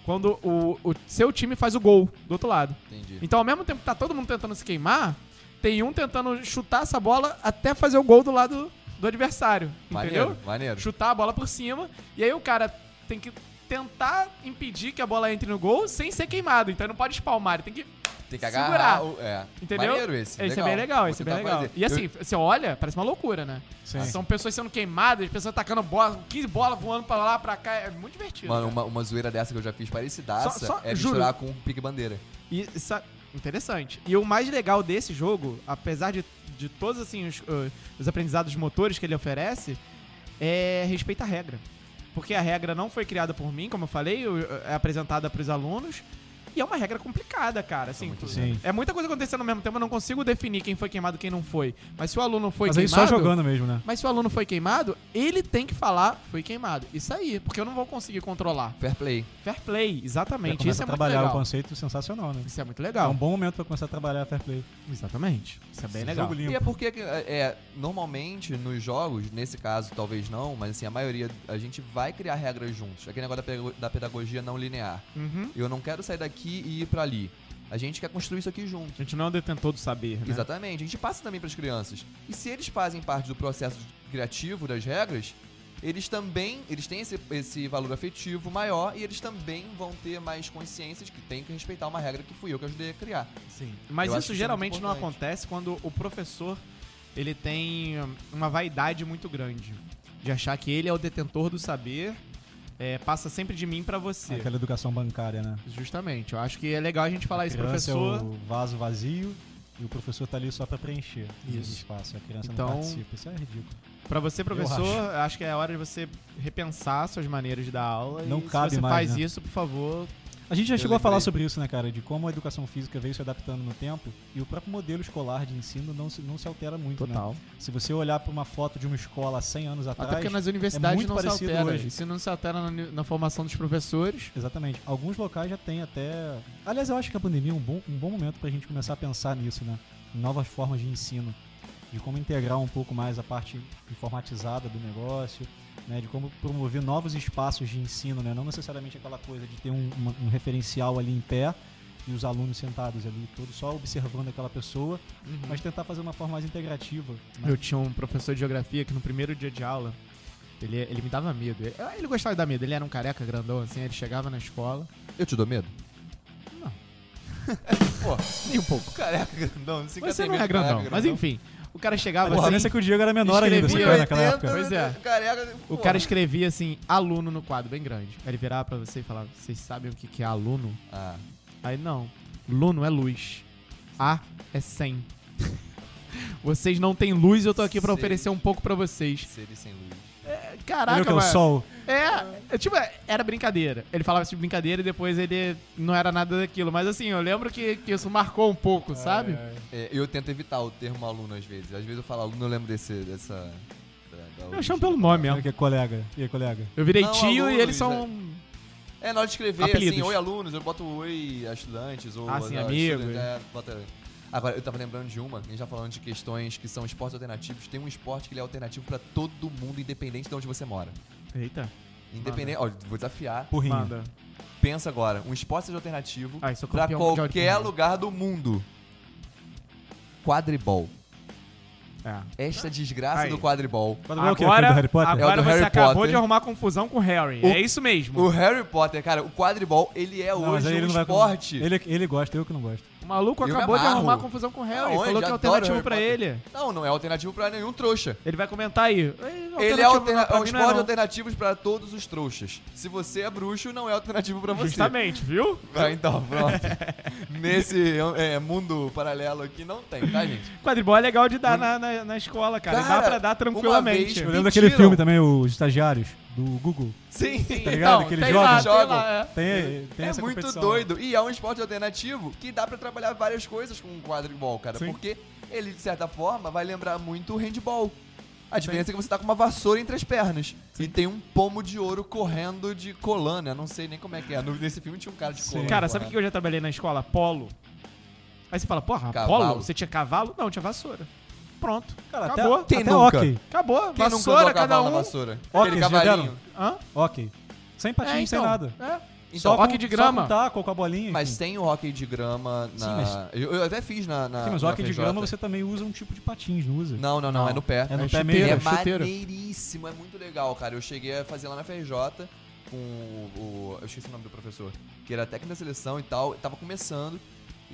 Quando o, o seu time faz o gol do outro lado. Entendi. Então, ao mesmo tempo que tá todo mundo tentando se queimar, tem um tentando chutar essa bola até fazer o gol do lado do adversário. Maneiro, Entendeu? maneiro. Chutar a bola por cima. E aí o cara tem que tentar impedir que a bola entre no gol sem ser queimado. Então ele não pode espalmar, ele tem que Tem que segurar. agarrar. O, é. Entendeu? Maneiro esse. Esse é bem legal, Vou esse é bem legal. fazer. E assim, você olha, parece uma loucura, né? Sim. São pessoas sendo queimadas, pessoas atacando bola, 15 bolas voando pra lá, pra cá. É muito divertido. Mano, uma, uma zoeira dessa que eu já fiz parecidaça Só- só- é juro. misturar com pique-bandeira. E isso é interessante. E o mais legal desse jogo, apesar de, de todos assim, os, uh, os aprendizados motores que ele oferece, é respeitar a regra. Porque a regra não foi criada por mim, como eu falei, é apresentada para os alunos. E é uma regra complicada, cara. Assim, muito Sim. é muita coisa acontecendo ao mesmo tempo, eu não consigo definir quem foi queimado e quem não foi. Mas se o aluno foi Mas aí queimado. só jogando mesmo, né? Mas se o aluno foi queimado, ele tem que falar foi queimado. Isso aí, porque eu não vou conseguir controlar. Fair play. Fair play, exatamente. Isso é muito trabalhar legal. o conceito sensacional, né? Isso é muito É legal. um bom momento pra começar a trabalhar fair play. Exatamente. Isso é bem Esse legal. jogo limpo. E é porque, é, é, normalmente, nos jogos, nesse caso talvez não, mas assim, a maioria, a gente vai criar regras juntos. Aquele negócio da pedagogia não linear. Uhum. Eu não quero sair daqui e ir pra ali. A gente quer construir isso aqui junto. A gente não é o detentor do saber, né? Exatamente. A gente passa também pras crianças. E se eles fazem parte do processo criativo das regras, eles também, eles têm esse, esse valor afetivo maior e eles também vão ter mais consciência de que tem que respeitar uma regra que fui eu que ajudei a criar. Sim. Mas Eu isso que isso é geralmente não acontece quando o professor ele tem uma vaidade muito grande de achar que ele é o detentor do saber, é, passa sempre de mim pra você. Aquela educação bancária, né? Justamente. Eu acho que é legal a gente falar a isso, criança professor. é o vaso vazio e o professor tá ali só pra preencher Isso. espaço. A criança Então, não participa. Isso é ridículo. Pra você, professor, acho. acho. que é hora de você repensar suas maneiras de dar aula. Não e cabe se você mais, faz né? isso, por favor. A gente já Eu chegou a falar lembrei. sobre isso, né, cara? De como a educação física veio se adaptando no tempo e o próprio modelo escolar de ensino não se, não se altera muito, né? Total. Se você olhar pra uma foto de uma escola há 100 anos atrás... Até porque nas universidades muito não se parecido altera. hoje. Isso não se altera na, na formação dos professores. Exatamente. Alguns locais já tem até. Aliás, eu acho que a pandemia é um bom, um bom momento pra gente começar a pensar nisso, né? Novas formas de ensino. De como integrar um pouco mais a parte informatizada do negócio, né? De como promover novos espaços de ensino, né? Não necessariamente aquela coisa de ter um, uma- um referencial ali em pé e os alunos sentados ali, todos só observando aquela pessoa, mas tentar fazer uma forma mais integrativa. né? Eu tinha um professor de geografia que no primeiro dia de aula, ele, ele me dava medo. Ele, ele gostava de dar medo, ele era um careca grandão, assim, ele chegava na escola. Eu te dou medo? Não. *laughs* Pô, Nem um pouco. careca grandão. Você Você não é grandão. Mas enfim, o cara chegava A assim. diferença é que o Diego era menor ainda, escrevia você naquela época. Pois é. Careca, O cara escrevia assim, aluno no quadro, bem grande. Aí ele virava pra você e falava, vocês sabem o que, que é aluno? Ah, Aí não. Luno é luz. A é 100. *laughs* vocês não têm luz, eu tô aqui pra Sei. oferecer um pouco pra vocês. seres sem luz. Caraca, Entendeu que é o mano. sol? É, é, tipo, era brincadeira. Ele falava isso de brincadeira e depois ele não era nada daquilo. Mas assim, eu lembro que, que isso marcou um pouco, sabe? É, eu tento evitar o termo aluno às vezes. Às vezes eu falo aluno, eu lembro desse, dessa. da- da Eu chamo pelo nome mesmo. que é colega. E aí, colega? Eu virei Não, tio e alunos, eles são. É, na hora de escrever, Apelidos. assim, oi alunos, eu boto oi a estudantes, ou Ah, sim, a amigos. estudante, é, bota- Agora, eu tava lembrando de uma, a gente já falando de questões que são esportes alternativos. Tem um esporte que ele é alternativo pra todo mundo, independente de onde você mora. Eita, Independente. Ó, vou desafiar. Porrinho. manda. Pensa agora, um esporte seja alternativo mundial de qualquer lugar do mundo. Quadribol. É. Esta desgraça Aí. do quadribol. Quadribol é o quê? Agora- do Harry Potter? É o Agora do você Harry acabou Potter. de arrumar confusão com o Harry. O- é isso mesmo. O Harry Potter, cara, o quadribol, ele é Não, hoje um ele esporte. Ele, ele gosta, eu que não gosto. O maluco me acabou de arrumar confusão com o Harry. Aonde? falou que é alternativo pra Potter. ele. Não, não é alternativo pra nenhum trouxa. Ele vai comentar aí. Ele é, alternativo alterna não, pra é um não esporte não. alternativo pra todos os trouxas. Se você é bruxo, não é alternativo pra você. Justamente, viu? Ah, então, pronto. Nesse é, mundo paralelo aqui não tem, tá, gente? Quadribol é legal de dar na, na, na escola, cara. Cara, Dá pra dar uma tranquilamente. vez- Eu lembro daquele filme também, Os Estagiários, do Google. Sim. Tá ligado? Aquele tem jogo? lá, tem Jogam. lá, é. Tem, tem é muito competição. doido. E é um esporte alternativo que dá pra trabalhar várias coisas com o quadribol, cara. Sim. Porque ele, de certa forma, vai lembrar muito o handball. A diferença é que você tá com uma vassoura entre as pernas. E tem um pomo de ouro correndo de colana. Eu não sei nem como é que é. No- Nesse filme tinha um cara de Sim. colana. Cara, sabe o que eu já trabalhei na escola? Polo. Aí você fala, porra, Cavalo. polo? Você tinha cavalo? Não, tinha vassoura. Pronto. Cara, até, Acabou. Quem até nunca? ok. Acabou. Quem vassoura, cada cavalo um. na vassoura? Ok, Aquele já cavalinho. Hã? Ok. Sem patins, É, sem então. nada. É. Então, Só hockey com- de grama. Só com taco, com a bolinha. Mas enfim. tem o hockey de grama na... Sim, mas- eu, eu até fiz na, na Sim, mas na hockey de grama você também usa um tipo de patins, não usa? Não, não, não, Não. é no pé. É no É pé mesmo. é chuteira. maneiríssimo, é muito legal, cara. Eu cheguei a fazer lá na FRJ com o, o- Eu esqueci o nome do professor. Que era técnico da seleção e tal. Tava começando.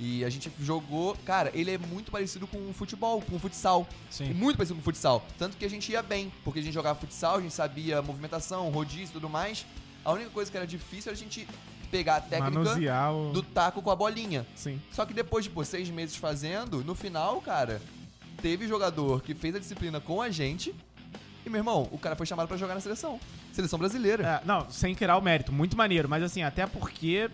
E a gente jogou. Cara, ele é muito parecido com o futebol, com o futsal. Sim. Muito parecido com o futsal. Tanto que a gente ia bem, porque a gente jogava futsal, a gente sabia movimentação, rodízio e tudo mais. A única coisa que era difícil era a gente pegar a técnica o... do taco com a bolinha. Sim. Só que depois de pô, seis meses fazendo, no final, cara, teve jogador que fez a disciplina com a gente. E, meu irmão, o cara foi chamado pra jogar na seleção. Seleção brasileira. É, não, sem criar o mérito. Muito maneiro. Mas assim, até porque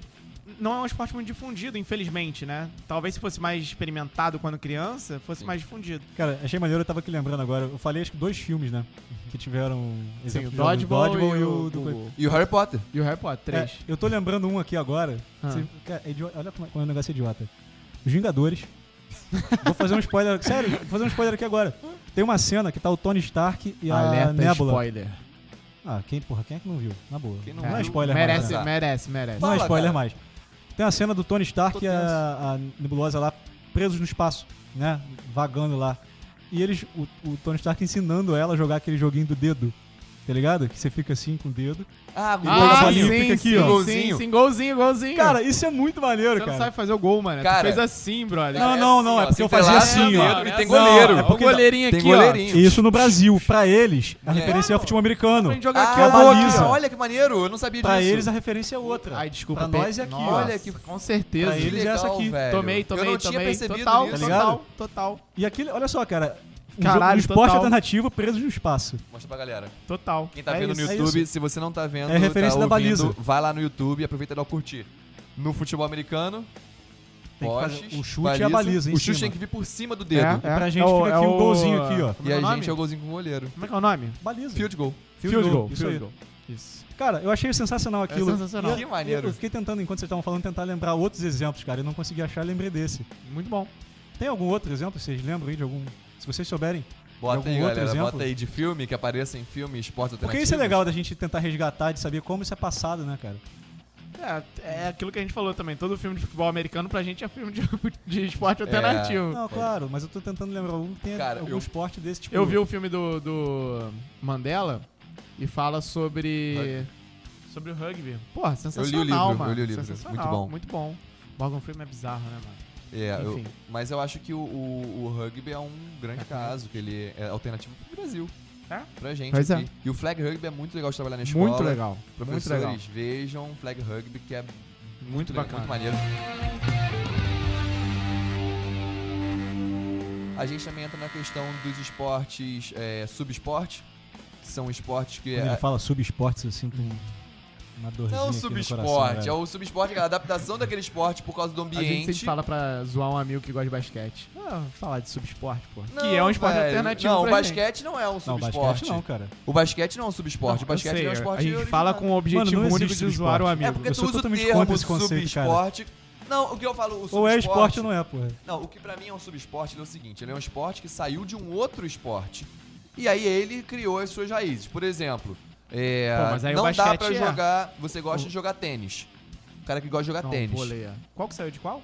não é um esporte muito difundido, infelizmente, né? Talvez se fosse mais experimentado quando criança, fosse Sim. mais difundido. Cara, achei maneiro, eu tava aqui lembrando agora. Eu falei acho que dois filmes, né? Que tiveram. Sim, exemplo o de jogos. Dodgeball, Dodgeball e, o, do- do- E o Harry Potter. e o Harry Potter, É, três. eu tô lembrando um aqui agora. Ah. Você- cara, é idio- olha como é, como é um negócio idiota. Os Vingadores. *laughs* vou fazer um spoiler. Sério, vou fazer um spoiler aqui agora. Tem uma cena que tá o Tony Stark e a Alerta Nebula. spoiler. Ah, quem, porra, quem é que não viu? Na boa. Quem não não é viu, spoiler merece, mais. né? merece, merece. Não é Fala, spoiler cara. mais. Tem a cena do Tony Stark e a, a Nebulosa lá presos no espaço, né? Vagando lá. E eles, o, o Tony Stark ensinando ela a jogar aquele joguinho do dedo. Tá ligado? Que você fica assim com o dedo. Ah, o Ah, gol da sim, bolinha. fica aqui, sim, ó. sim, Golzinho. sim, golzinho, golzinho. Cara, isso é muito maneiro, você não cara. sabe fazer o gol, mano. Cara, tu fez assim, brother. Não, É não, assim, não, é ó, porque eu você fazia assim, é, ó. e tem Não, goleiro. é porque o goleirinho aqui, goleirinho. Isso no Brasil, pra eles, a É. referência é o futebol americano. ó. Pra gente jogar Ah, aqui é gol aqui, baliza. ó. olha que maneiro, eu não sabia Pra disso. eles a referência é outra. Ai, desculpa. Pra nós é aqui. Olha que- com certeza. Pra eles é essa aqui. Tomei, tomei, não tomei. total. Tá total, total, E aquele, olha só, cara. Um, Caralho, jogo, um esporte total. alternativo preso no espaço. Mostra pra galera. total. Quem tá É vendo isso. no é YouTube, se você não tá vendo, É referência tá da ouvindo, baliza. vai lá no YouTube e aproveita e dá o curtir. No futebol americano, Tem que fazer postes, o chute e a baliza em O chute cima. tem que vir por cima do dedo. É, E pra é. gente É o- fica aqui é um o- golzinho aqui, ó. Como E é a o nome? gente é o golzinho com o goleiro. Como é que é o nome? Baliza. Field goal. Field goal, isso Field goal. Isso. Cara, eu achei sensacional aquilo. sensacional. E eu- Que maneiro. Eu, eu fiquei tentando, enquanto vocês estavam falando, tentar lembrar outros exemplos, cara. Eu não consegui achar, lembrei desse. Muito bom. Tem algum outro exemplo? Vocês lembram aí de algum? Se vocês souberem. Bota aí, outro galera. exemplo? Bota aí de filme, que apareça em filme, esporte Porque isso é legal da gente tentar resgatar, de saber como isso é passado, né, cara? É, é aquilo que a gente falou também. Todo filme de futebol americano pra gente é filme de, *laughs* de esporte É. alternativo. Não, claro, mas eu tô tentando lembrar algum que tenha Cara, algum eu- esporte desse tipo. Eu vi o filme do, do Mandela e fala sobre. Rugby. Sobre o rugby. Porra, sensacional, Eu li o livro, mano. eu li o livro. Sensacional, Muito bom. Muito bom. Morgan Freeman é bizarro, né, mano? É, eu- mas eu acho que o, o- o rugby é um grande caso, que ele é alternativo pro Brasil. É? Pra gente Pois aqui. E o flag rugby é muito legal de trabalhar na escola. Muito legal. Muito Professores, legal. vejam flag rugby, que é Muito le- bacana. muito maneiro. A gente também entra na questão dos esportes é, subesporte, que são esportes que... Quando é- ele fala subesportes, eu sinto um, uma dorzinha não aqui no subesporte, é o subesporte, é a adaptação daquele esporte por causa do A gente ambiente. sempre fala pra zoar um amigo que gosta de basquete. Ah, falar de subesporte, pô. Não, que é um esporte velho. alternativo Não, o pra gente. basquete não é um Não, subesporte. basquete não, cara. O basquete não é um subesporte, Não, o basquete sei, é um esporte A gente original. fala com o objetivo Mano, não único de zoar o subesporte. amigo. É porque Eu tu usa o termo contra esse conceito, cara. subesporte. Não, o que eu falo, o Ou é esporte ou não é, porra. Não, o que pra mim é um subesporte é o seguinte, ele é um esporte que saiu de um outro esporte. E aí ele criou as suas raízes. Por exemplo, é, Pô, mas aí o não dá basquete pra é. jogar... Você gosta de jogar tênis. O cara que gosta de jogar Não, tênis. vôlei, é. Qual que saiu de qual?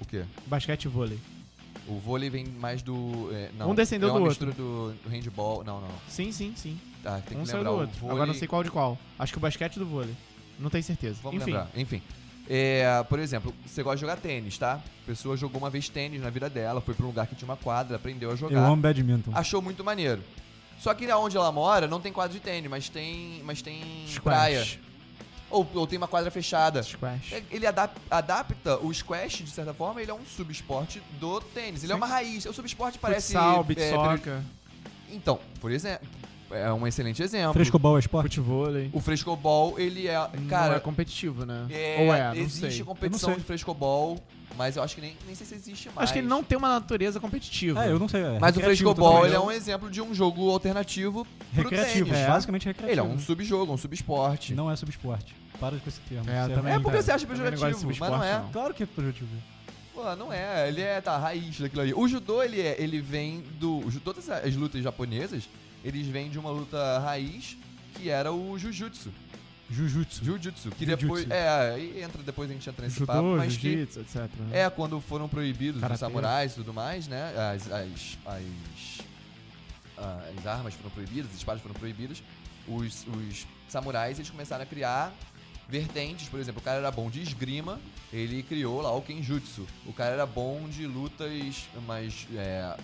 O quê? Basquete e vôlei. O vôlei vem mais do... é, não, Um descendeu é do mistura do, handball. Não, não. Sim, sim, sim. Tá, tem um que saiu lembrar. do o outro. vôlei- Agora não sei qual de qual. Acho que o basquete e do vôlei. Não tenho certeza. Vamos Enfim. lembrar. Enfim. É, por exemplo, você gosta de jogar tênis, tá? A pessoa jogou uma vez tênis na vida dela, foi pra um lugar que tinha uma quadra, aprendeu a Eu jogar. amo badminton. Achou muito maneiro. Só que onde ela mora não tem quadra de tênis, mas tem, mas tem praia. Squash. Ou, ou tem uma quadra fechada. Squash. É, Ele adap- adapta o squash, de certa forma, ele é um subesporte do tênis. Ele é Sim. uma raiz. O subesporte parece. Futsal, beat é, Então, por exemplo, é um excelente exemplo. Frescobol é esporte? futevôlei. O frescobol, ele é. não Cara, é competitivo, né? é, Ou é, não existe sei. competição não sei. de frescobol, mas eu acho que nem, nem sei se existe mais. Acho que ele não tem uma natureza competitiva. É, eu não sei. É Mas o recreativo frescobol, totalmente. ele é um exemplo de um jogo alternativo pro Recreativo, tênis. é, basicamente Ele é recreativo. um subjogo, um subesporte. Não é subesporte. Para com esse termo. É, Isso também. É porque cara. você acha não gosto de pejorativo, mas não é. não. Claro que é projetivo. Pô, não é. Ele é, tá, a raiz daquilo ali. O judô, ele, é, ele vem do... o Todas as lutas japonesas, eles vêm de uma luta raiz, que era o jujutsu. Jujutsu. Jujutsu. Que depois... É, aí entra, depois a gente entra nesse Judô, papo, mas que... etc. né? É, quando foram proibidos os Karatê. samurais e tudo mais, né? As, as, as, as armas foram proibidas, as espadas foram proibidas. Os, os samurais, eles começaram a criar vertentes. Por exemplo, o cara era bom de esgrima, ele criou lá o Kenjutsu. O cara era bom de lutas, mas... É,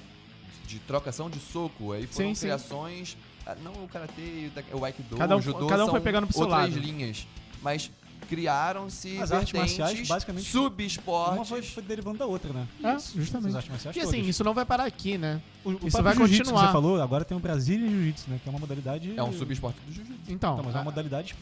de trocação de soco. Aí foram Sim, sim. criações... ah, Não o Karatê, o Aikido, Cada um- o Judô cada um foi são pegando pro seu outras lado. linhas. Mas criaram-se As artes marciais, basicamente, subesportes. Uma foi, foi derivando da outra, né? É, As justamente. artes marciais E assim, todas. isso não vai parar aqui, né? O, o isso vai continuar. que você falou, agora tem o Brazilian Jiu-Jitsu, né? Que é uma modalidade... É um subesporte do jiu-jitsu. Então, Então, mas é uma a- modalidade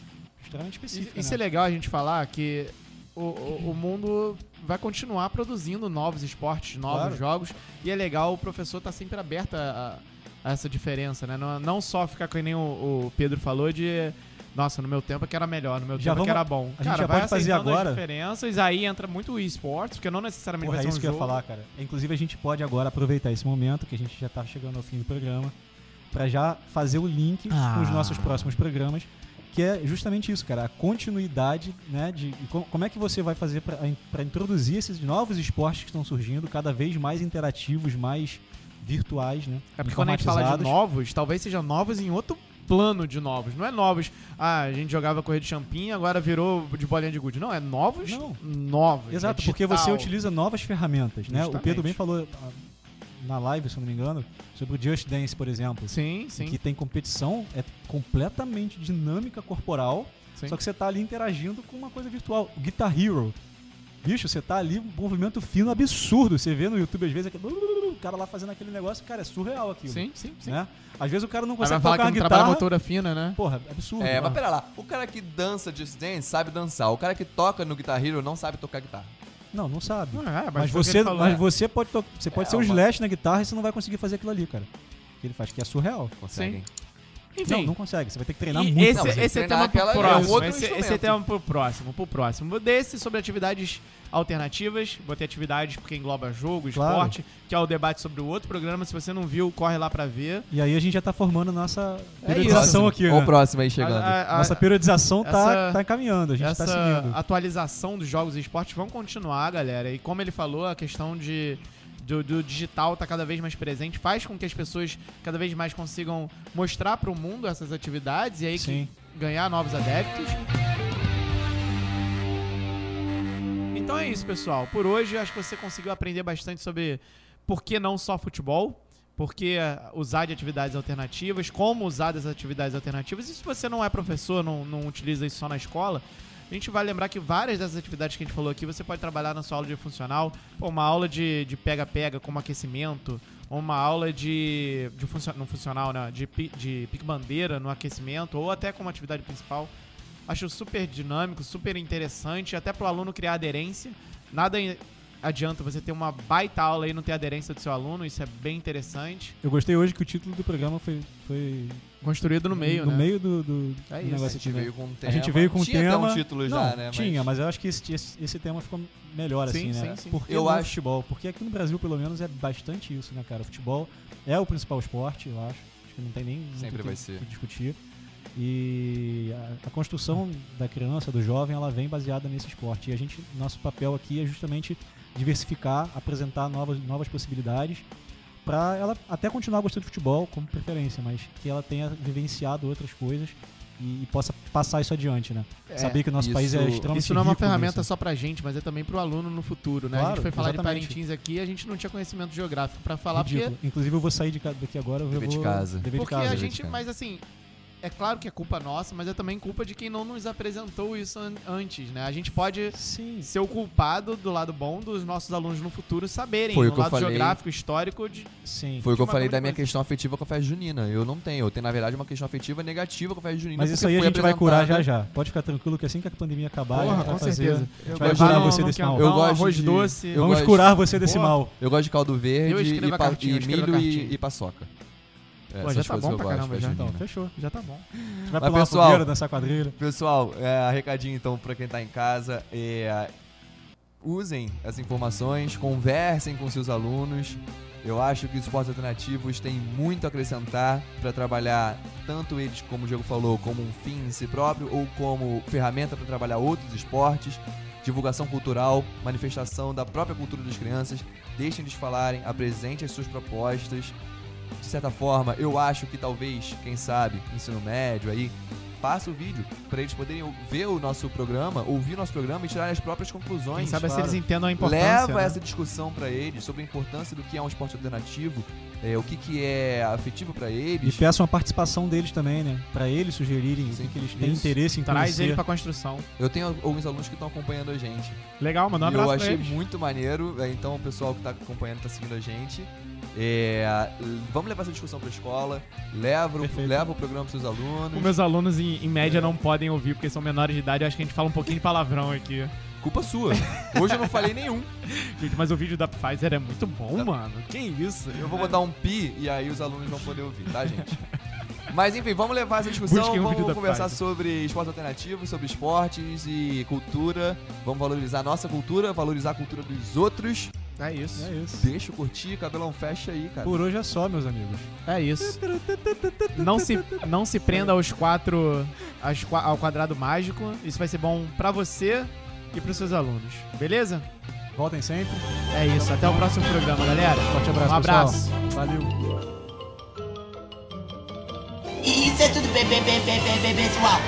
extremamente E- específica, Isso né? é legal a gente falar que o, o, o mundo vai continuar produzindo novos esportes, novos Claro. jogos. E é legal o professor tá sempre aberto a, a essa diferença, né? Não, não só ficar com nem o, o Pedro falou de. Nossa, no meu tempo é que era melhor, no meu Já tempo é que vamos- era bom. a gente Cara, já vai fazer agora- as diferenças, aí entra muito o esportes, porque não necessariamente Porra, vai é ser isso que eu ia jogo. falar, cara. Inclusive, a gente pode agora aproveitar esse momento, que a gente já tá chegando ao fim do programa, pra já fazer o link Ah. com os nossos próximos programas, que é justamente isso, cara. A continuidade, né, de co- como é que você vai fazer pra introduzir esses novos esportes que estão surgindo, cada vez mais interativos, mais virtuais, né? É porque quando a gente fala de novos, talvez seja novos em outro plano de novos. Não é novos, ah, a gente jogava corrida de champinha, agora virou de bolinha de gude. Não, é novos, Não. novos. Exato, é porque você utiliza novas ferramentas, né? O Justamente. Pedro bem falou na live, se eu não me engano, sobre o Just Dance, por exemplo. Sim, sim. que tem competição, é completamente dinâmica corporal, sim. só que você tá ali interagindo com uma coisa virtual. O Guitar Hero. Bicho, você tá ali, um movimento fino absurdo. Você vê no YouTube às vezes aquele, o cara lá fazendo aquele negócio, cara, é surreal aquilo. Sim, sim, sim. Né? Às vezes o cara não Aí vai consegue falar tocar que não trabalha guitarra. motora fina, né? Porra, absurdo. É, né? mas pera lá. O cara que dança Just Dance sabe dançar. O cara que toca no Guitar Hero não sabe tocar guitarra. Não, não sabe. Não, é, Mas, que você, falou, mas é. você pode, você pode É, ser um uma- slash na guitarra e você não vai conseguir fazer aquilo ali, cara. Que ele faz, que é surreal. Conseguem. Enfim, Não, não consegue. Você vai ter que treinar E muito. esse, Não, esse é tema pro é próximo. outro esse, esse é tema pro próximo, pro próximo. Desse sobre atividades alternativas, botei atividades porque engloba jogo, Claro. esporte, que é o debate sobre o outro programa. Se você não viu, corre lá pra ver. E aí a gente já tá formando nossa É periodização Próximo. aqui, né? o próximo aí chegando. A- a- a- Nossa periodização tá, essa- tá encaminhando, a gente essa tá seguindo. atualização dos jogos e esportes vão continuar, galera. E como ele falou, a questão de do, do digital tá cada vez mais presente, faz com que as pessoas cada vez mais consigam mostrar pro mundo essas atividades e aí Sim. ganhar novos adeptos. Então é isso, pessoal. Por hoje, acho que você conseguiu aprender bastante sobre por que não só futebol, por que eh, usar de atividades alternativas, como usar das atividades alternativas. E se você não é professor, não, não utiliza isso só na escola, a gente vai lembrar que várias dessas atividades que a gente falou aqui você pode trabalhar na sua aula de funcional. Uma aula de pega-pega como aquecimento, ou uma aula de, de funcio- não funcional, né? De, de pique-bandeira no aquecimento, ou até como atividade principal. Acho super dinâmico, super interessante, até pro aluno criar aderência. Nada adianta você ter uma baita aula e não ter aderência do seu aluno, isso é bem interessante. Eu gostei hoje que o título do programa foi, foi Construído no meio, no né? meio do, do, É do isso. A negócio gente né? veio com um A tema. gente veio com Tinha tema. até um título não, já, né? Tinha, mas eu acho que esse, esse, esse tema ficou melhor, Sim, assim, né? sim, sim. Por que Eu acho- futebol? Porque aqui no Brasil, pelo menos, é bastante isso, né, cara? O futebol é o principal esporte, eu acho. Acho que não tem nem muito Sempre o que- vai ser. que discutir. E a, a construção da criança, do jovem, ela vem baseada nesse esporte. E a gente, nosso papel aqui é justamente diversificar, apresentar novas, novas possibilidades para ela até continuar gostando de futebol como preferência, mas que ela tenha vivenciado outras coisas e, e possa passar isso adiante, né? É, Saber que o nosso isso- país é extremamente Isso não é uma ferramenta nisso. só pra gente, mas é também pro aluno no futuro, né? a Claro, gente foi falar exatamente. de Parintins aqui, a gente não tinha conhecimento geográfico pra falar, Ridículo. Inclusive eu vou sair de daqui agora, eu Dever vou de casa. porque, dever de porque casa. a de gente, casa. mas assim, é claro que é culpa nossa, mas é também culpa de quem não nos apresentou isso an- antes, né? A gente pode Sim. ser o culpado do lado bom dos nossos alunos no futuro saberem Foi o que eu lado falei. geográfico, histórico de Sim. Foi o que eu falei da minha questão afetiva com a festa junina. Eu não tenho. Eu tenho, na verdade, uma questão afetiva negativa com a festa junina. Mas isso aí a gente vai curar já já. Pode ficar tranquilo que assim que a pandemia acabar, a Porra, gente vai com fazer. certeza. a gente Eu vai curar você desse mal. Eu gosto arroz de- doce. eu Vamos gosto- curar você desse Porra. mal. Eu gosto de caldo verde e, a pa- e a milho e, e paçoca. É, Pô, essas já tá bom pra caramba já. Então, junina. fechou. Já tá bom. A *laughs* gente vai Mas, pular pessoal- fogueira, dançar quadrilha. Pessoal, é, recadinho então pra quem tá em casa. é, usem as informações, conversem com seus alunos. Eu acho que os esportes alternativos têm muito a acrescentar para trabalhar tanto eles, como o Diego falou, como um fim em si próprio ou como ferramenta para trabalhar outros esportes, divulgação cultural, manifestação da própria cultura das crianças. Deixem eles falarem, apresentem as suas propostas. De certa forma, eu acho que talvez, quem sabe, ensino médio aí, passa o vídeo para eles poderem ver o nosso programa, ouvir o nosso programa e tirarem as próprias conclusões. Quem sabe se claro. eles entendam a importância. Leva né? essa discussão para eles sobre a importância do que é um esporte alternativo, é, o que, que é afetivo para E eles. peçam a participação deles também, né? Pra eles sugerirem o Sim, que, que eles têm isso. interesse em Traz conhecer. ele pra construção. Eu tenho alguns alunos que estão acompanhando a gente. Legal, manda um e abraço eu pra achei eles. muito maneiro. é, Então, o pessoal que tá acompanhando, tá seguindo a gente. É, vamos levar essa discussão pra escola. Leva, o- leva o programa pros seus alunos. Os meus alunos, em, em média, É. não podem ouvir porque são menores de idade. Eu acho que a gente fala um pouquinho de palavrão aqui. culpa sua. Hoje eu não falei nenhum. *laughs* Gente, mas o vídeo da Pfizer é muito bom, mano. Que isso? Eu vou botar um pi e aí os alunos vão poder ouvir, tá, gente? Mas enfim, vamos levar essa discussão, um vamos conversar sobre esporte alternativo, sobre esportes e cultura. Vamos valorizar a nossa cultura, valorizar a cultura dos outros. É isso. É isso. Deixa eu curtir, cabelão fecha aí, cara. Por hoje é só, meus amigos. É isso. Não se, não se prenda aos quatro. aos ao quadrado mágico. Isso vai ser bom pra você e pros seus alunos. Beleza? Voltem sempre. É isso. Até o próximo programa, galera. Forte abraço, Um abraço. pessoal. Valeu. Isso é tudo pessoal.